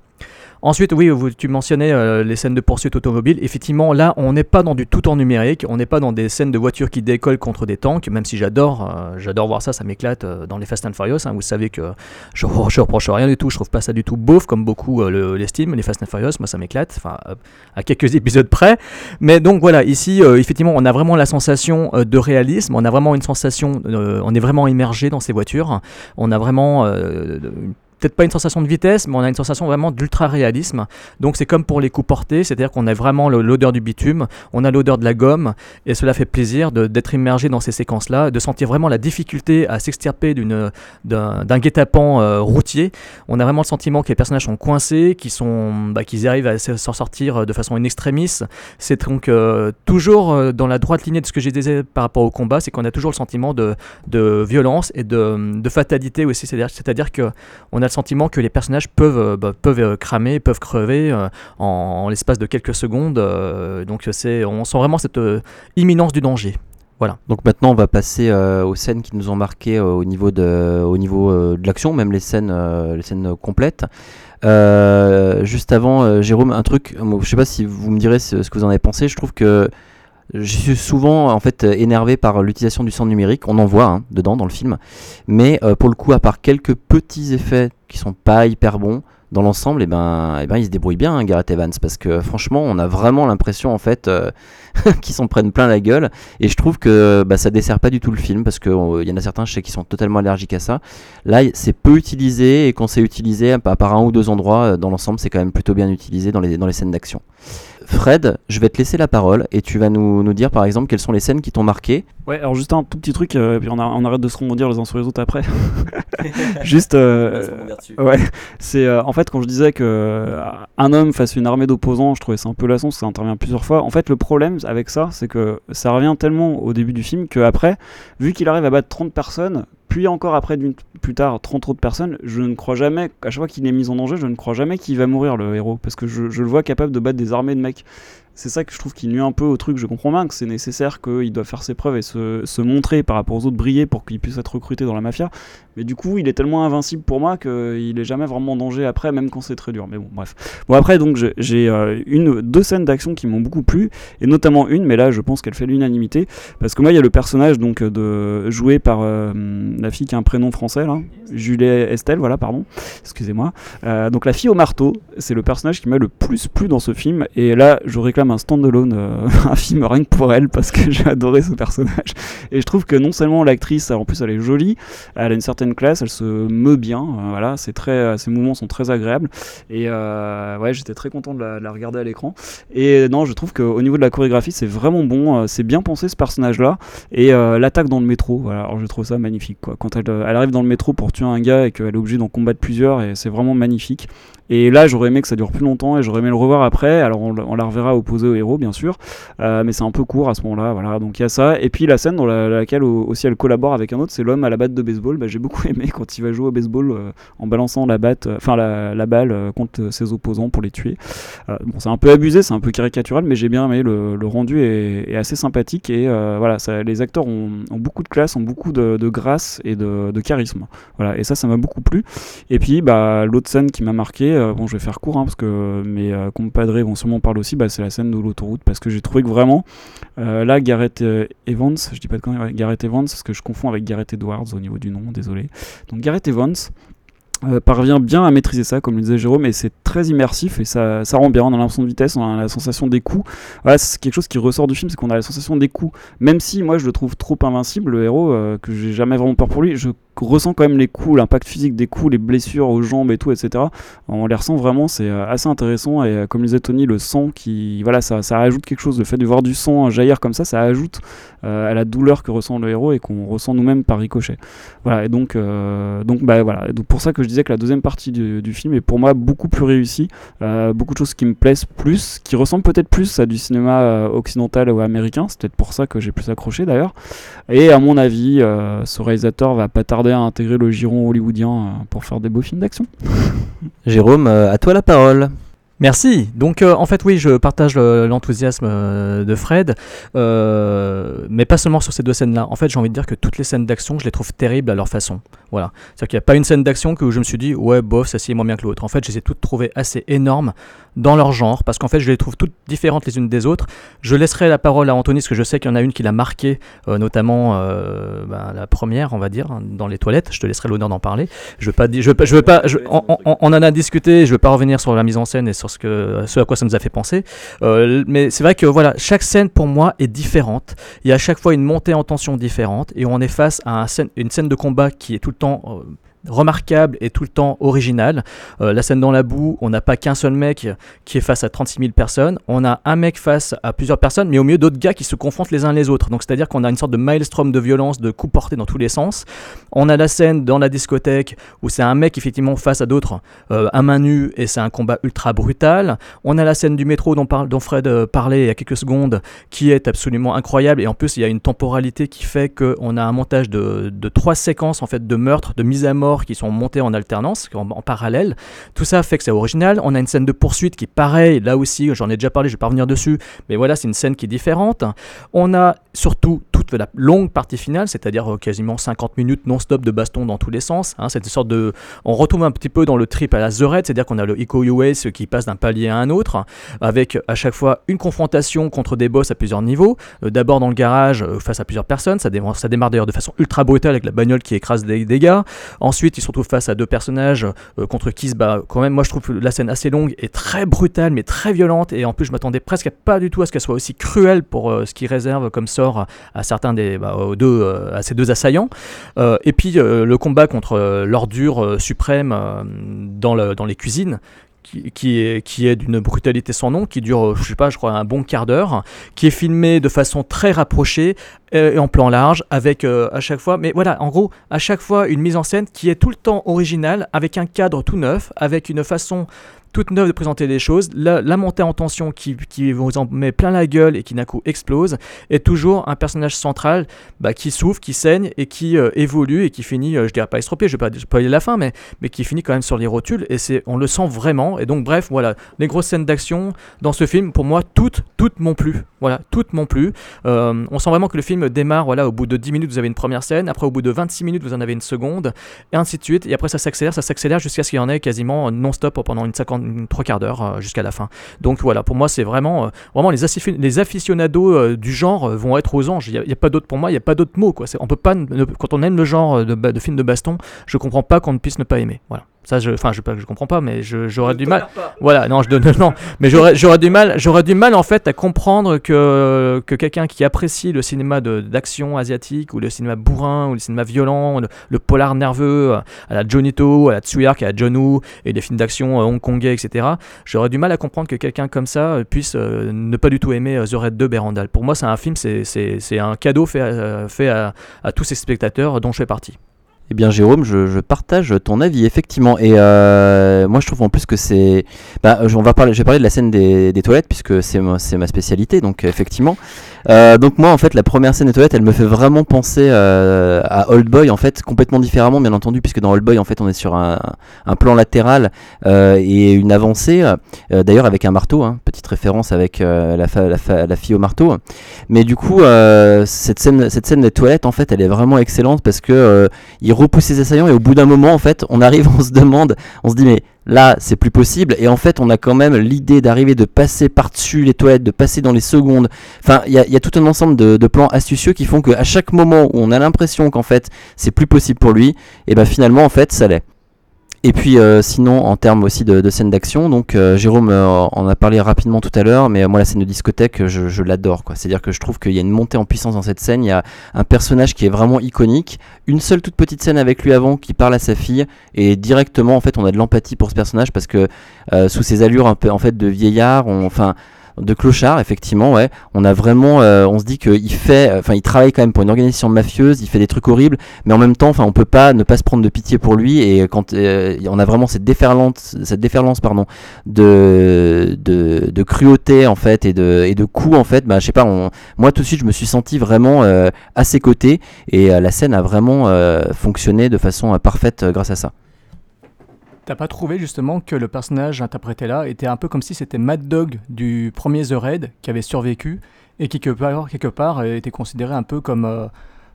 Ensuite, oui, tu mentionnais euh, les scènes de poursuite automobile. Effectivement, là, on n'est pas dans du tout en numérique, on n'est pas dans des scènes de voitures qui décollent contre des tanks, même si j'adore, euh, j'adore voir ça, ça m'éclate euh, dans les Fast and Furious. hein. vous savez que je, je reproche rien du tout, je trouve pas ça du tout beauf comme beaucoup le- l'estiment. Les Fast and Furious, moi, ça m'éclate, enfin, à quelques épisodes près. Mais donc voilà, ici, effectivement, on a vraiment la sensation de réalisme, on a vraiment une sensation, on est vraiment immergé dans ces voitures, on a vraiment de- peut-être pas une sensation de vitesse, mais on a une sensation vraiment d'ultra réalisme. Donc c'est comme pour les coups portés, c'est-à-dire qu'on a vraiment l'odeur du bitume, on a l'odeur de la gomme, et cela fait plaisir d'être immergé dans ces séquences-là, de sentir vraiment la difficulté à s'extirper d'un guet-apens euh, routier. On a vraiment le sentiment que les personnages sont coincés, qu'ils bah, arrivent à s'en sortir de façon in extremis. C'est donc euh, toujours euh, dans la droite lignée de ce que j'ai disais par rapport au combat, c'est qu'on a toujours le sentiment de, violence et de, de fatalité aussi. C'est-à-dire c'est-à-dire que on a le sentiment que les personnages peuvent, euh, bah, peuvent euh, cramer, peuvent crever euh, en, l'espace de quelques secondes. donc c'est, on sent vraiment cette imminence du danger. Voilà. Donc maintenant, on va passer aux scènes qui nous ont marqué au niveau de, au niveau de l'action, même les scènes, les scènes complètes. Juste avant, Jérôme, un truc. Je sais pas si vous me direz ce, que vous en avez pensé. Je trouve que je suis souvent en fait énervé par l'utilisation du sang numérique. On en voit hein, dedans dans le film, mais pour le coup, à part quelques petits effets qui sont pas hyper bons. Dans l'ensemble, ben, eh ben, il se débrouille bien, hein, Gareth Evans, parce que franchement, on a vraiment l'impression en fait euh, qu'ils s'en prennent plein la gueule. Et je trouve que bah, ça dessert pas du tout le film parce qu'il y en a certains, je qui sont totalement allergiques à ça. Là, c'est peu utilisé et quand c'est utilisé, à part un ou deux endroits, euh, dans l'ensemble, c'est quand même plutôt bien utilisé dans les scènes d'action. Fred, je vais te laisser la parole et tu vas nous, nous dire par exemple quelles sont les scènes qui t'ont marqué. Ouais, alors juste un tout petit truc, euh, et puis on, a- on arrête de se rebondir les uns sur les autres après. juste, euh, ouais, c'est euh, en fait quand je disais que euh, un homme face à une armée d'opposants, je trouvais ça un peu lassant, ça intervient plusieurs fois. En fait, le problème avec ça, c'est que ça revient tellement au début du film que après, vu qu'il arrive à battre 30 personnes, puis encore après plus tard 30 autres personnes, je ne crois jamais, à chaque fois qu'il est mis en danger, je ne crois jamais qu'il va mourir le héros, parce que je, le vois capable de battre des armées de mecs. C'est ça que je trouve qui nuit un peu au truc. Je comprends bien que c'est nécessaire qu'il doit faire ses preuves et se, se montrer par rapport aux autres, briller pour qu'il puisse être recruté dans la mafia. Mais du coup, il est tellement invincible pour moi qu'il est jamais vraiment en danger après, même quand c'est très dur. Mais bon, bref. Bon, après, donc, j'ai- euh, deux scènes d'action qui m'ont beaucoup plu, et notamment une, mais là, je pense qu'elle fait l'unanimité, parce que moi, il y a le personnage donc de joué par euh, la fille qui a un prénom français, là, Julie Estelle, voilà, pardon, excusez-moi. Euh, donc, la fille au marteau, c'est le personnage qui m'a le plus plu dans ce film, et là, je réclame un stand-alone, un film rien que pour elle, parce que j'ai adoré ce personnage. Et je trouve que non seulement l'actrice, en plus, elle est jolie, elle a une certaine classe, elle se meut bien, euh, voilà, c'est très, euh, ses mouvements sont très agréables. Et euh, ouais, j'étais très content de la, de la regarder à l'écran. Et non, je trouve qu'au niveau de la chorégraphie, c'est vraiment bon, c'est bien pensé ce personnage-là. Et l'attaque dans le métro, voilà, alors je trouve ça magnifique, quoi. Quand elle, elle arrive dans le métro pour tuer un gars et qu'elle est obligée d'en combattre plusieurs, et c'est vraiment magnifique. Et là, j'aurais aimé que ça dure plus longtemps et j'aurais aimé le revoir après. Alors, on, la reverra opposée au héros, bien sûr, euh, mais c'est un peu court à ce moment-là. Voilà, donc il y a ça. Et puis la scène dans la- laquelle au- aussi elle collabore avec un autre, c'est l'homme à la batte de baseball. Bah, J'ai beaucoup aimé quand il va jouer au baseball euh, en balançant la batte, euh, enfin la, balle contre ses opposants pour les tuer. Bon, c'est un peu abusé, c'est un peu caricatural, mais j'ai bien aimé. Le, rendu est, assez sympathique et voilà, les acteurs ont, beaucoup de classe, ont beaucoup de, grâce et de, de charisme. Voilà, et ça, ça m'a beaucoup plu. Et puis, bah, l'autre scène qui m'a marqué, euh, bon, je vais faire court hein, parce que mes euh, compadres vont sûrement en parler aussi, bah, c'est la scène de l'autoroute parce que j'ai trouvé que vraiment, euh, là, euh, Evans, je dis pas de ouais, Gareth Evans, parce que je confonds avec Gareth Edwards au niveau du nom, désolé. Donc, Gareth Evans. parvient bien à maîtriser ça, comme le disait Jérôme, et c'est très immersif et ça, ça rend bien. On a l'impression de vitesse, on a la sensation des coups. Voilà, c'est quelque chose qui ressort du film, c'est qu'on a la sensation des coups. Même si moi je le trouve trop invincible, le héros, que j'ai jamais vraiment peur pour lui, je ressens quand même les coups, l'impact physique des coups, les blessures aux jambes et tout, etc. On les ressent vraiment, c'est euh, assez intéressant. Et euh, comme disait Tony, le sang qui, voilà, ça, ça ajoute quelque chose. Le fait de voir du sang jaillir comme ça, ça ajoute euh, à la douleur que ressent le héros et qu'on ressent nous-mêmes par ricochet. Voilà, et donc, donc, bah, voilà. Et donc pour ça que je disais que la deuxième partie du, film est pour moi beaucoup plus réussie, beaucoup de choses qui me plaisent plus, qui ressemblent peut-être plus à du cinéma occidental ou américain. C'est peut-être pour ça que j'ai plus accroché d'ailleurs. Et à mon avis, ce réalisateur va pas tarder à intégrer le giron hollywoodien euh, pour faire des beaux films d'action. Jérôme, euh, à toi la parole. Merci. Donc euh, en fait oui, je partage le- l'enthousiasme euh, de Fred, euh, mais pas seulement sur ces deux scènes-là. En fait, j'ai envie de dire que toutes les scènes d'action, je les trouve terribles à leur façon. Voilà. C'est-à-dire qu'il n'y a pas une scène d'action que je me suis dit ouais bof, ça c'est moins bien que l'autre. En fait, je les ai toutes trouvées assez énormes dans leur genre, parce qu'en fait, je les trouve toutes différentes les unes des autres. Je laisserai la parole à Anthony, parce que je sais qu'il y en a une qui l'a marqué, notamment ben, la première, on va dire, hein, dans les toilettes. Je te laisserai l'honneur d'en parler. Je veux pas, je veux pas, veux pas. on, en a discuté. Je veux pas revenir sur la mise en scène et sur ce que, ce à quoi ça nous a fait penser. Euh, mais c'est vrai que voilà, chaque scène pour moi est différente. Il y a à chaque fois une montée en tension différente et on est face à une scène de combat qui est tout le temps euh, remarquable et tout le temps originale. Euh, la scène dans la boue, on n'a pas qu'un seul mec qui est face à 36 000 personnes, on a un mec face à plusieurs personnes, mais au milieu d'autres gars qui se confrontent les uns les autres. Donc c'est-à-dire qu'on a une sorte de maelstrom de violence, de coups portés dans tous les sens. On a la scène dans la discothèque où c'est un mec effectivement face à d'autres euh, à main nue et c'est un combat ultra brutal. On a la scène du métro dont, Fred euh, parlait il y a quelques secondes qui est absolument incroyable et en plus il y a une temporalité qui fait qu'on a un montage de, trois séquences en fait de meurtres, de mise à mort qui sont montées en alternance, en, en parallèle. Tout ça fait que c'est original. On a une scène de poursuite qui pareil, là aussi j'en ai déjà parlé, je vais pas revenir dessus, mais voilà c'est une scène qui est différente. On a surtout toute la longue partie finale, c'est-à-dire euh, quasiment 50 minutes non-stop de baston dans tous les sens. Hein, c'est une sorte de, on retrouve un petit peu dans le trip à la The Red, c'est-à-dire qu'on a le Iko US qui passe d'un palier à un autre, avec à chaque fois une confrontation contre des boss à plusieurs niveaux. Euh, D'abord dans le garage euh, face à plusieurs personnes, ça démarre, ça démarre d'ailleurs de façon ultra brutale avec la bagnole qui écrase des dégâts. Ensuite, ils se retrouvent face à deux personnages contre qui se bat. Quand même, moi je trouve la scène assez longue et très brutale, mais très violente. Et en plus, je m'attendais presque pas du tout à ce qu'elle soit aussi cruelle pour ce qui réserve comme sort à certains des, bah, deux, euh, à ces deux assaillants. Euh, et puis euh, le combat contre l'ordure suprême dans, dans les cuisines. Qui, qui est, qui est d'une brutalité sans nom, qui dure, je sais pas, je crois un bon quart d'heure, qui est filmé de façon très rapprochée et en plan large, avec à chaque fois, mais voilà, en gros, à chaque fois une mise en scène qui est tout le temps originale, avec un cadre tout neuf, avec une façon toute neuve de présenter les choses, la, montée en tension qui, qui vous en met plein la gueule et qui d'un coup explose, et toujours un personnage central bah, qui souffre, qui saigne et qui euh, évolue et qui finit, euh, je dirais pas estropié, je vais pas spoiler la fin, mais, mais qui finit quand même sur les rotules, et c'est, on le sent vraiment, et donc bref, voilà, les grosses scènes d'action dans ce film, pour moi, toutes, toutes m'ont plu, voilà, toutes m'ont plu, Euh, on sent vraiment que le film démarre, voilà, au bout de 10 minutes vous avez une première scène, après au bout de 26 minutes vous en avez une seconde, et ainsi de suite, et après ça s'accélère, ça s'accélère jusqu'à ce qu'il y en ait quasiment non-stop pendant une, 50, une trois quarts d'heure euh, jusqu'à la fin. Donc voilà, pour moi c'est vraiment, euh, vraiment les, les aficionados euh, du genre vont être aux anges. Il n'y a, pas d'autre pour moi, il n'y a pas d'autre mot quoi. On peut pas, ne- quand on aime le genre de, de film de baston, je comprends pas qu'on ne puisse ne pas aimer. Voilà. Ça, je, enfin, je, je comprends pas, mais j'aurais du mal. Voilà, non, je donne, non, mais j'aurais, du mal, j'aurais du mal en fait à comprendre que, que quelqu'un qui apprécie le cinéma d'action asiatique ou le cinéma bourrin ou le cinéma violent, le, le polar nerveux à la Jonito, à la Tsuyark, à la John Woo et les films d'action euh, hongkongais, etc. J'aurais du mal à comprendre que quelqu'un comme ça euh, puisse euh, ne pas du tout aimer The Red 2 Berandal. Pour moi, c'est un film, c'est, un cadeau fait, à, fait à, à tous ces spectateurs dont je fais partie. Eh bien, Jérôme, je, partage ton avis, effectivement. Et euh, moi, je trouve en plus que c'est. Bah, on va parler, je vais parler de la scène des, toilettes, puisque c'est ma, ma spécialité, donc effectivement. Euh, donc, moi, en fait, la première scène des toilettes, elle me fait vraiment penser euh, à Old Boy, en fait, complètement différemment, bien entendu, puisque dans Old Boy, en fait, on est sur un, un plan latéral et une avancée, d'ailleurs, avec un marteau, hein, petite référence avec euh, la, fille au marteau. Mais du coup, euh, cette, scène, cette scène des toilettes, en fait, elle est vraiment excellente parce que euh, il repousse ses assaillants et au bout d'un moment, en fait, on arrive, on se demande, on se dit, mais là, c'est plus possible. Et en fait, on a quand même l'idée d'arriver, de passer par-dessus les toilettes, de passer dans les secondes. Enfin, il y a, il y a tout un ensemble de, de plans astucieux qui font qu'à chaque moment où on a l'impression qu'en fait, c'est plus possible pour lui, et ben finalement, en fait, ça l'est. Et puis euh, sinon en termes aussi de, scènes d'action, donc euh, Jérôme euh, en a parlé rapidement tout à l'heure, mais euh, moi la scène de discothèque je, je l'adore quoi. C'est-à-dire que je trouve qu'il y a une montée en puissance dans cette scène, il y a un personnage qui est vraiment iconique, une seule toute petite scène avec lui avant qui parle à sa fille. Et directement en fait on a de l'empathie pour ce personnage parce que euh, sous ses allures un peu en fait de vieillard, on, enfin de clochard effectivement ouais. On a vraiment euh, on se dit qu'il fait enfin il travaille quand même pour une organisation mafieuse il fait des trucs horribles mais en même temps enfin on peut pas ne pas se prendre de pitié pour lui. Et quand euh, on a vraiment cette déferlante cette déferlance pardon de, de cruauté en fait et de et de coups en fait bah je sais pas moi tout de suite je me suis senti vraiment euh, à ses côtés. Et euh, la scène a vraiment euh, fonctionné de façon euh, parfaite euh, grâce à ça T'as pas trouvé justement que le personnage interprété là était un peu comme si c'était Mad Dog du premier The Raid qui avait survécu et qui quelque part, quelque part euh, était considéré un peu comme euh,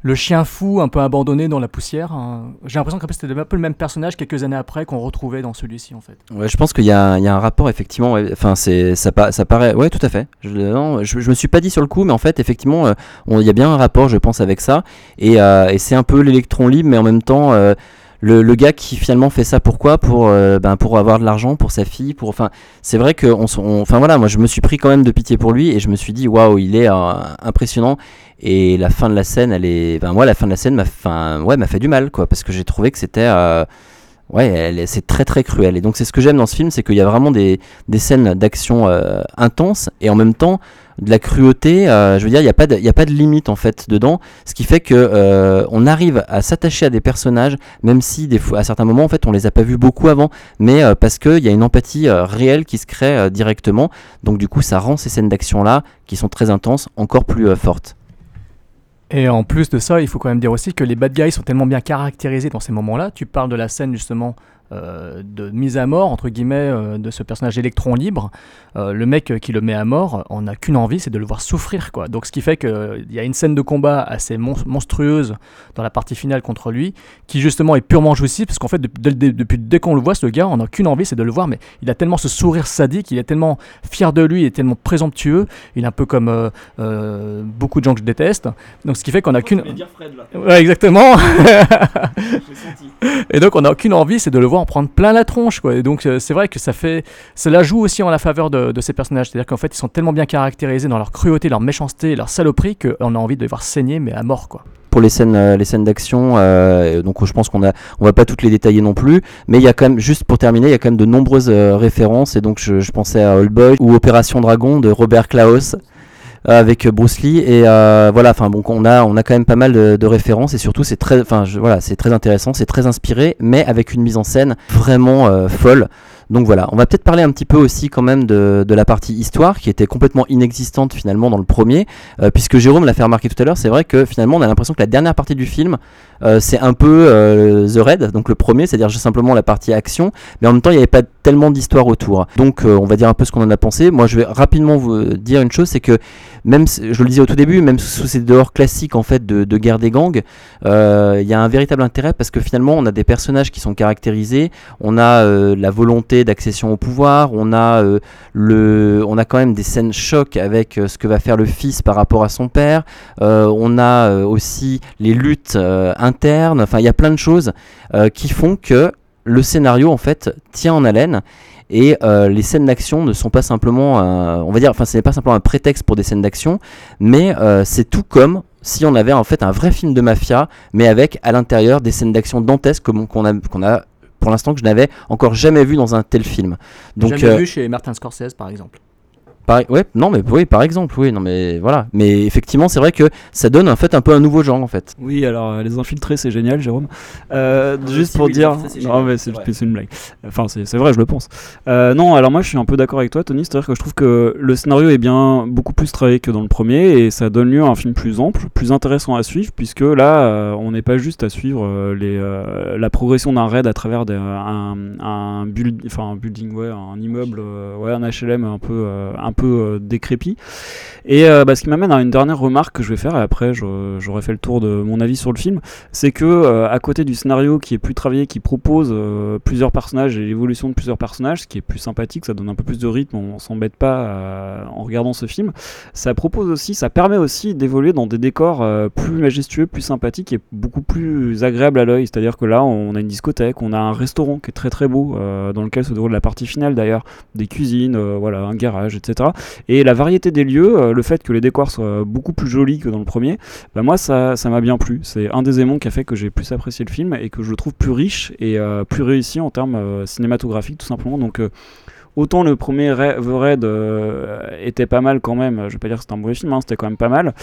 le chien fou un peu abandonné dans la poussière. hein. J'ai l'impression que c'était un peu le même personnage quelques années après qu'on retrouvait dans celui-ci en fait. Je pense qu'il y, a un rapport effectivement. Enfin, c'est ça, pa- ça paraît. Ouais, tout à fait. Je, non, je, me suis pas dit sur le coup, mais en fait, effectivement, euh, il y a bien un rapport, je pense, avec ça. Et, c'est un peu l'électron libre, mais en même temps, le, le gars qui finalement fait ça, pourquoi Pour euh, ben, pour avoir de l'argent pour sa fille. Pour enfin, c'est vrai que on, enfin voilà, moi, je me suis pris quand même de pitié pour lui et je me suis dit, waouh, il est euh, impressionnant. Et la fin de la scène, elle est. Ben moi, la fin de la scène m'a, ouais, m'a fait du mal, quoi, parce que j'ai trouvé que c'était. Ouais, c'est très très cruel. Et donc c'est ce que j'aime dans ce film, c'est qu'il y a vraiment des, des scènes d'action euh, intenses et en même temps de la cruauté. euh, je veux dire, il n'y a, pas de- a pas de limite en fait dedans, ce qui fait que euh, on arrive à s'attacher à des personnages, même si à certains moments en fait on les a pas vus beaucoup avant, mais parce qu'il y a une empathie réelle qui se crée directement. Donc du coup, ça rend ces scènes d'action là, qui sont très intenses, encore plus fortes. Et en plus de ça, il faut quand même dire aussi que les bad guys sont tellement bien caractérisés dans ces moments-là. Tu parles de la scène justement euh, de mise à mort, entre guillemets, euh, de ce personnage électron libre. Euh, le mec qui le met à mort, on n'a qu'une envie, c'est de le voir souffrir. quoi. Donc ce qui fait qu'il y a une scène de combat assez mon- monstrueuse dans la partie finale contre lui, qui justement est purement jouissif, parce qu'en fait, depuis, dès, depuis qu'on le voit, ce gars, on n'a qu'une envie, c'est de le voir, mais il a tellement ce sourire sadique, il est tellement fier de lui, il est tellement présomptueux, il est un peu comme beaucoup de gens que je déteste. Donc ce qui fait qu'on a qu'une... Ouais, exactement. et donc on n'a aucune envie, c'est de le voir en prendre plein la tronche, quoi. Et donc euh, c'est vrai que ça fait, cela joue aussi en la faveur de, ces personnages. C'est-à-dire qu'en fait ils sont tellement bien caractérisés dans leur cruauté, leur méchanceté, leur saloperie qu'on a envie de les voir saigner, mais à mort, quoi. pour les scènes, euh, les scènes d'action. euh, donc je pense qu'on a, on va pas toutes les détailler non plus, mais il y a quand même, juste pour terminer, il y a quand même de nombreuses références. Et donc je, je pensais à Old Boy ou Opération Dragon de Robert Klaus avec Bruce Lee. Et euh, voilà, enfin bon, on a, on a quand même pas mal de, références et surtout c'est très, enfin voilà, c'est très intéressant, c'est très inspiré, mais avec une mise en scène vraiment euh, folle. Donc voilà, on va peut-être parler un petit peu aussi quand même de, de la partie histoire qui était complètement inexistante finalement dans le premier, euh, puisque Jérôme l'a fait remarquer tout à l'heure, c'est vrai que finalement on a l'impression que la dernière partie du film euh, c'est un peu euh, The Raid, donc le premier, c'est-à-dire juste simplement la partie action, mais en même temps il n'y avait pas tellement d'histoire autour. Donc euh, on va dire un peu ce qu'on en a pensé. Moi je vais rapidement vous dire une chose, c'est que même, je le disais au tout début, même sous ces dehors classiques en fait de, guerre des gangs, euh, il y a un véritable intérêt parce que finalement on a des personnages qui sont caractérisés, on a euh, la volonté d'accession au pouvoir, on a euh, le, on a quand même des scènes chocs avec ce que va faire le fils par rapport à son père, on a aussi les luttes internes, enfin il y a plein de choses qui font que le scénario en fait tient en haleine et euh, les scènes d'action ne sont pas simplement, un- on va dire, enfin ce n'est pas simplement un prétexte pour des scènes d'action, mais euh, c'est tout comme si on avait en fait un vrai film de mafia, mais avec à l'intérieur des scènes d'action dantesques qu'on a, qu'on a pour l'instant que je n'avais encore jamais vu dans un tel film. Donc Jamais euh, vu chez Martin Scorsese par exemple. Par- ouais, non, mais oui, par exemple, oui, non, mais voilà. Mais effectivement, c'est vrai que ça donne en fait un peu un nouveau genre en fait. Oui, alors euh, les infiltrés, c'est génial, Jérôme. Euh, juste pour dire. non, mais c'est une blague. Enfin, c'est c'est vrai, je le pense. Euh, non, alors moi, je suis un peu d'accord avec toi, Tony. C'est-à-dire que je trouve que le scénario est bien beaucoup plus travaillé que dans le premier et ça donne lieu à un film plus ample, plus intéressant à suivre, puisque là, euh, on n'est pas juste à suivre euh, les, euh, la progression d'un raid à travers des- un, un, build, enfin, un building, ouais, un immeuble, euh, ouais, un HLM un peu, euh, un peu euh, décrépit. Et euh, bah, ce qui m'amène à une dernière remarque que je vais faire, et après j'aurai fait le tour de mon avis sur le film, c'est que euh, à côté du scénario qui est plus travaillé, qui propose plusieurs personnages et l'évolution de plusieurs personnages, ce qui est plus sympathique, ça donne un peu plus de rythme, on s'embête pas en regardant ce film, ça propose aussi, ça permet aussi d'évoluer dans des décors plus majestueux, plus sympathiques et beaucoup plus agréables à l'œil. C'est-à-dire que là, on a une discothèque, on a un restaurant qui est très très beau, dans lequel se déroule la partie finale d'ailleurs, des cuisines, voilà, un garage, etc. Et la variété des lieux, euh, le fait que les décors soient beaucoup plus jolis que dans le premier, bah moi ça m'a bien plu. C'est un des éléments qui a fait que j'ai plus apprécié le film et que je le trouve plus riche et euh, plus réussi en termes euh, cinématographiques tout simplement. Donc Autant le premier Ra- The Raid euh, était pas mal quand même, je vais pas dire que c'était un mauvais film, hein, c'était quand même pas mal.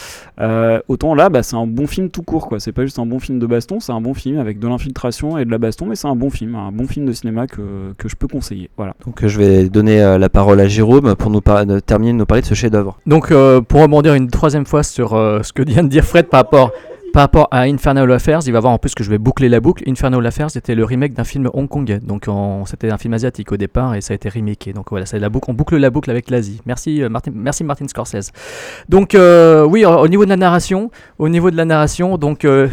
Euh, autant là, bah, c'est un bon film tout court, quoi. C'est pas juste un bon film de baston, c'est un bon film avec de l'infiltration et de la baston, mais c'est un bon film, un bon film de cinéma que, que je peux conseiller. Voilà. Donc euh, je vais donner euh, la parole à Jérôme pour nous de terminer de nous parler de ce chef-d'œuvre. Donc, euh, pour rebondir une troisième fois sur euh, ce que vient de dire Fred par rapport, par rapport à Infernal Affairs, il va voir en plus que je vais boucler la boucle. Infernal Affairs, c'était le remake d'un film hongkongais. Donc, c'était un film asiatique au départ et ça a été remaké. Donc, voilà, c'est la boucle, on boucle la boucle avec l'Asie. Merci, euh, Martin, merci Martin Scorsese. Donc, euh, oui, au au niveau de la narration, au niveau de la narration, donc. euh,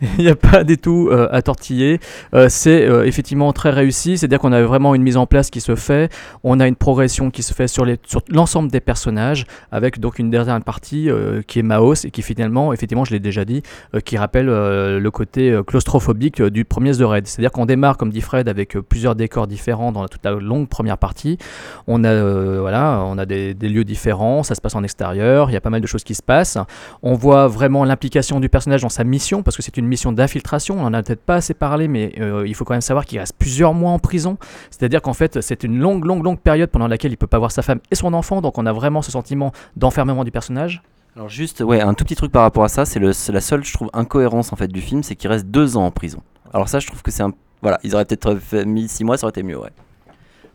Il n'y a pas du tout euh, à tortiller. Euh, c'est euh, effectivement très réussi. C'est-à-dire qu'on a vraiment une mise en place qui se fait. On a une progression qui se fait sur l'ensemble des personnages, avec donc une dernière partie qui est Maos et qui finalement, effectivement, je l'ai déjà dit, qui rappelle le côté claustrophobique du premier The Raid. C'est-à-dire qu'on démarre, comme dit Fred, avec plusieurs décors différents dans toute la longue première partie. On a, voilà, on a des, des lieux différents, ça se passe en extérieur, il y a pas mal de choses qui se passent. On voit vraiment l'implication du personnage dans sa mission, parce que c'est une mission d'infiltration. On en a peut-être pas assez parlé, mais euh, il faut quand même savoir qu'il reste plusieurs mois en prison. C'est-à-dire qu'en fait, c'est une longue, longue, longue période pendant laquelle il peut pas voir sa femme et son enfant. Donc on a vraiment ce sentiment d'enfermement du personnage. Alors juste, ouais, un tout petit truc par rapport à ça, c'est la seule, je trouve, incohérence en fait du film, c'est qu'il reste deux ans en prison. Alors ça, je trouve que c'est un, voilà, ils auraient peut-être mis six mois, ça aurait été mieux, ouais.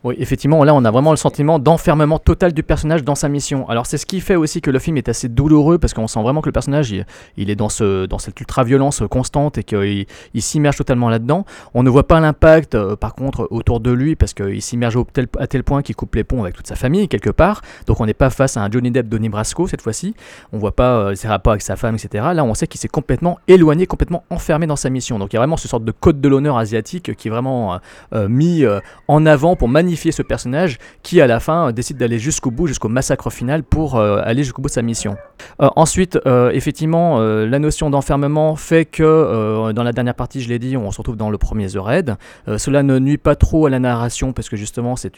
Oui, effectivement, là, on a vraiment le sentiment d'enfermement total du personnage dans sa mission. Alors, c'est ce qui fait aussi que le film est assez douloureux parce qu'on sent vraiment que le personnage, il, est dans, ce, dans cette ultra-violence constante et qu'il il s'immerge totalement là-dedans. On ne voit pas l'impact, euh, par contre, autour de lui parce qu'il s'immerge à tel point qu'il coupe les ponts avec toute sa famille, quelque part. Donc, on n'est pas face à un Johnny Depp, Donnie Brasco cette fois-ci. On voit pas euh, ses rapports avec sa femme, etc. Là, on sait qu'il s'est complètement éloigné, complètement enfermé dans sa mission. Donc, il y a vraiment ce sorte de code de l'honneur asiatique qui est vraiment euh, mis en avant pour magnifier ce personnage qui à la fin décide d'aller jusqu'au bout, jusqu'au massacre final pour euh, aller jusqu'au bout de sa mission. Euh, ensuite, euh, effectivement, la notion d'enfermement fait que dans la dernière partie, je l'ai dit, on se retrouve dans le premier The Raid. Cela ne nuit pas trop à la narration parce que justement, c'est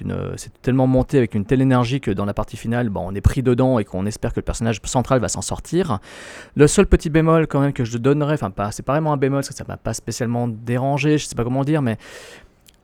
tellement monté avec une telle énergie que dans la partie finale, bon, on est pris dedans et qu'on espère que le personnage central va s'en sortir. Le seul petit bémol quand même que je donnerais, enfin c'est pas vraiment un bémol parce que ça m'a pas spécialement dérangé, je sais pas comment dire, mais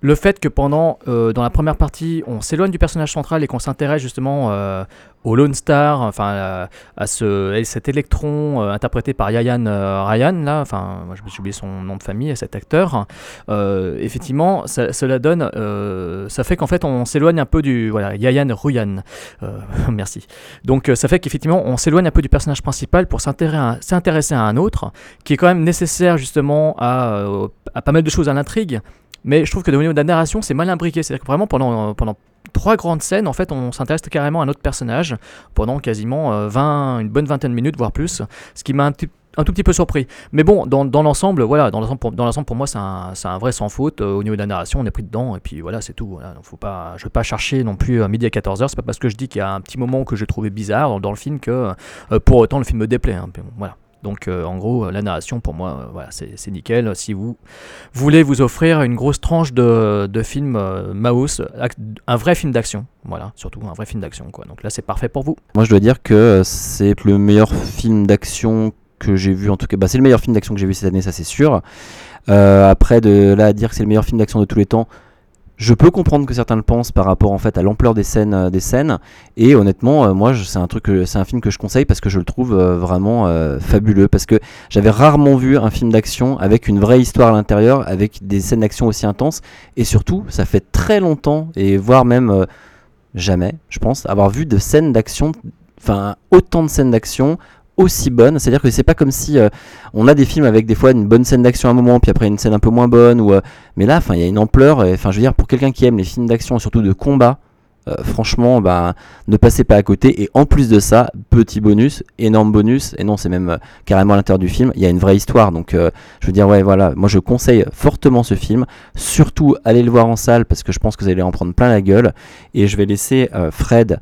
le fait que pendant, euh, dans la première partie, on s'éloigne du personnage central et qu'on s'intéresse justement euh, au Lone Star, enfin à, à ce, cet électron euh, interprété par Yayan euh, Ryan, là, enfin, j'ai oublié son nom de famille, cet acteur, euh, effectivement, ça, cela donne, euh, ça fait qu'en fait on s'éloigne un peu du, voilà, Yayan Ruyan, euh, merci. Donc euh, ça fait qu'effectivement on s'éloigne un peu du personnage principal pour s'intéresser à, un autre, qui est quand même nécessaire justement à, euh, à pas mal de choses à l'intrigue, mais je trouve que au niveau de la narration, c'est mal imbriqué. C'est-à-dire que vraiment, pendant, pendant trois grandes scènes, en fait, on s'intéresse carrément à un autre personnage pendant quasiment euh, 20, une bonne vingtaine de minutes, voire plus. Ce qui m'a un, tout petit peu surpris. Mais bon, dans, dans l'ensemble, voilà, dans l'ensemble, pour, pour moi, c'est un, un vrai sans faute. Euh, au niveau de la narration, on est pris dedans, et puis voilà, c'est tout. Donc, faut pas, je ne veux pas chercher non plus à midi à 14h. C'est pas parce que je dis qu'il y a un petit moment que j'ai trouvé bizarre dans, le film que euh, pour autant le film me déplaît. hein. Voilà. Donc euh, en gros, la narration pour moi, euh, c'est nickel. Si vous voulez vous offrir une grosse tranche de, de film euh, Maus, un vrai film d'action, voilà, surtout un vrai film d'action quoi. Donc là, c'est parfait pour vous. Moi, je dois dire que euh, c'est le meilleur film d'action que j'ai vu, en tout cas, bah, c'est le meilleur film d'action que j'ai vu cette année, ça c'est sûr. Après, de là à dire que c'est le meilleur film d'action de tous les temps, je peux comprendre que certains le pensent par rapport en fait à l'ampleur des scènes, euh, des scènes. Et honnêtement, euh, moi, c'est un truc, c'est un film que je conseille parce que je le trouve euh, vraiment fabuleux. Parce que j'avais rarement vu un film d'action avec une vraie histoire à l'intérieur, avec des scènes d'action aussi intenses. Et surtout, ça fait très longtemps et voire même jamais, je pense, avoir vu de scènes d'action, enfin autant de scènes d'action aussi bonnes. C'est-à-dire que c'est pas comme si euh, on a des films avec des fois une bonne scène d'action à un moment, puis après une scène un peu moins bonne, ou euh, mais là, enfin, il y a une ampleur. Enfin, je veux dire, pour quelqu'un qui aime les films d'action, surtout de combat, euh, franchement, bah, ne passez pas à côté. Et en plus de ça, petit bonus, énorme bonus, et non, c'est même carrément à l'intérieur du film, il y a une vraie histoire. Donc, je veux dire, ouais, voilà, moi je conseille fortement ce film. Surtout, allez le voir en salle parce que je pense que vous allez en prendre plein la gueule. Et je vais laisser Fred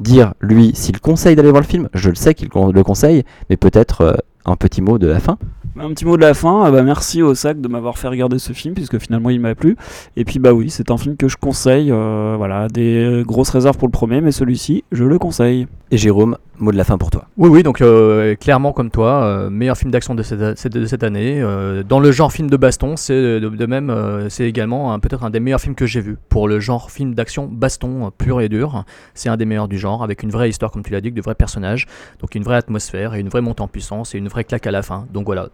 dire, lui, s'il conseille d'aller voir le film. Je le sais qu'il le conseille, mais peut-être euh, un petit mot de la fin. Un petit mot de la fin, ah bah merci au sac de m'avoir fait regarder ce film puisque finalement il m'a plu. Et puis bah oui, c'est un film que je conseille. euh, voilà, des grosses réserves pour le premier, mais celui-ci, je le conseille. Et Jérôme, mot de la fin pour toi. Oui, oui, donc euh, clairement comme toi, euh, meilleur film d'action de cette, cette- de cette année. Euh, dans le genre film de baston, c'est de, de même, c'est également peut-être un des meilleurs films que j'ai vu. Pour le genre film d'action baston pur et dur, c'est un des meilleurs du genre, avec une vraie histoire, comme tu l'as dit, de vrais personnages, donc une vraie atmosphère et une vraie montée en puissance et une vraie claque à la fin. Donc voilà.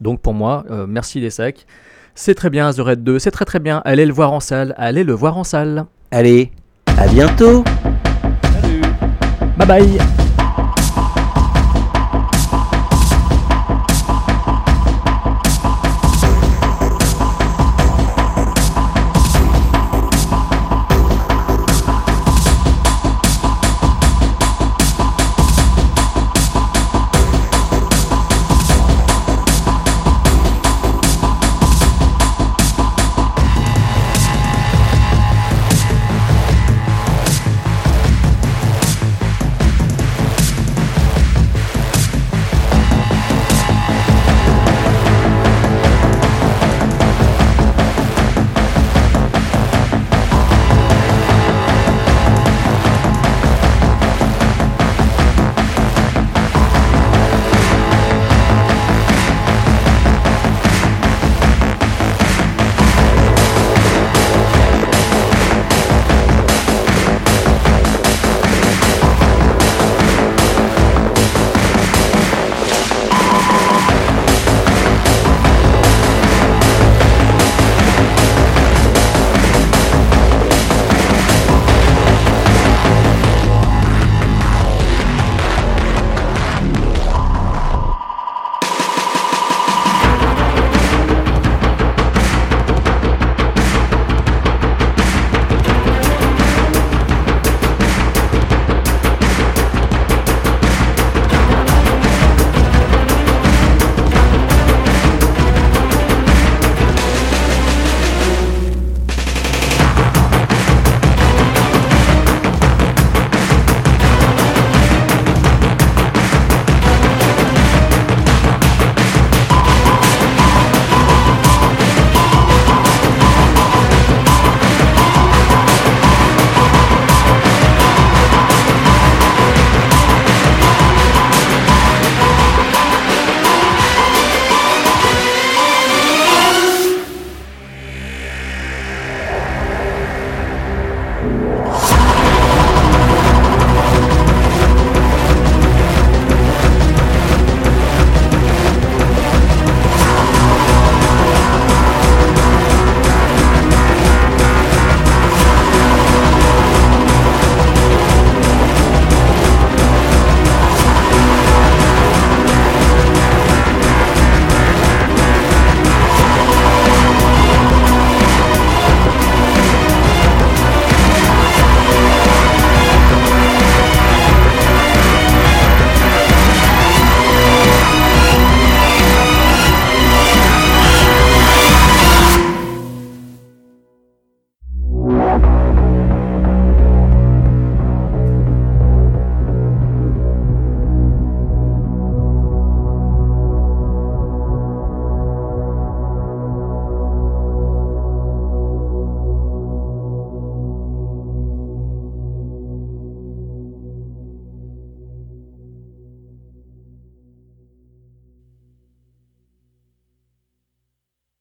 Donc pour moi, merci les sacs. C'est très bien, The Red 2, c'est très très bien. Allez le voir en salle, allez le voir en salle. Allez, à bientôt Bye bye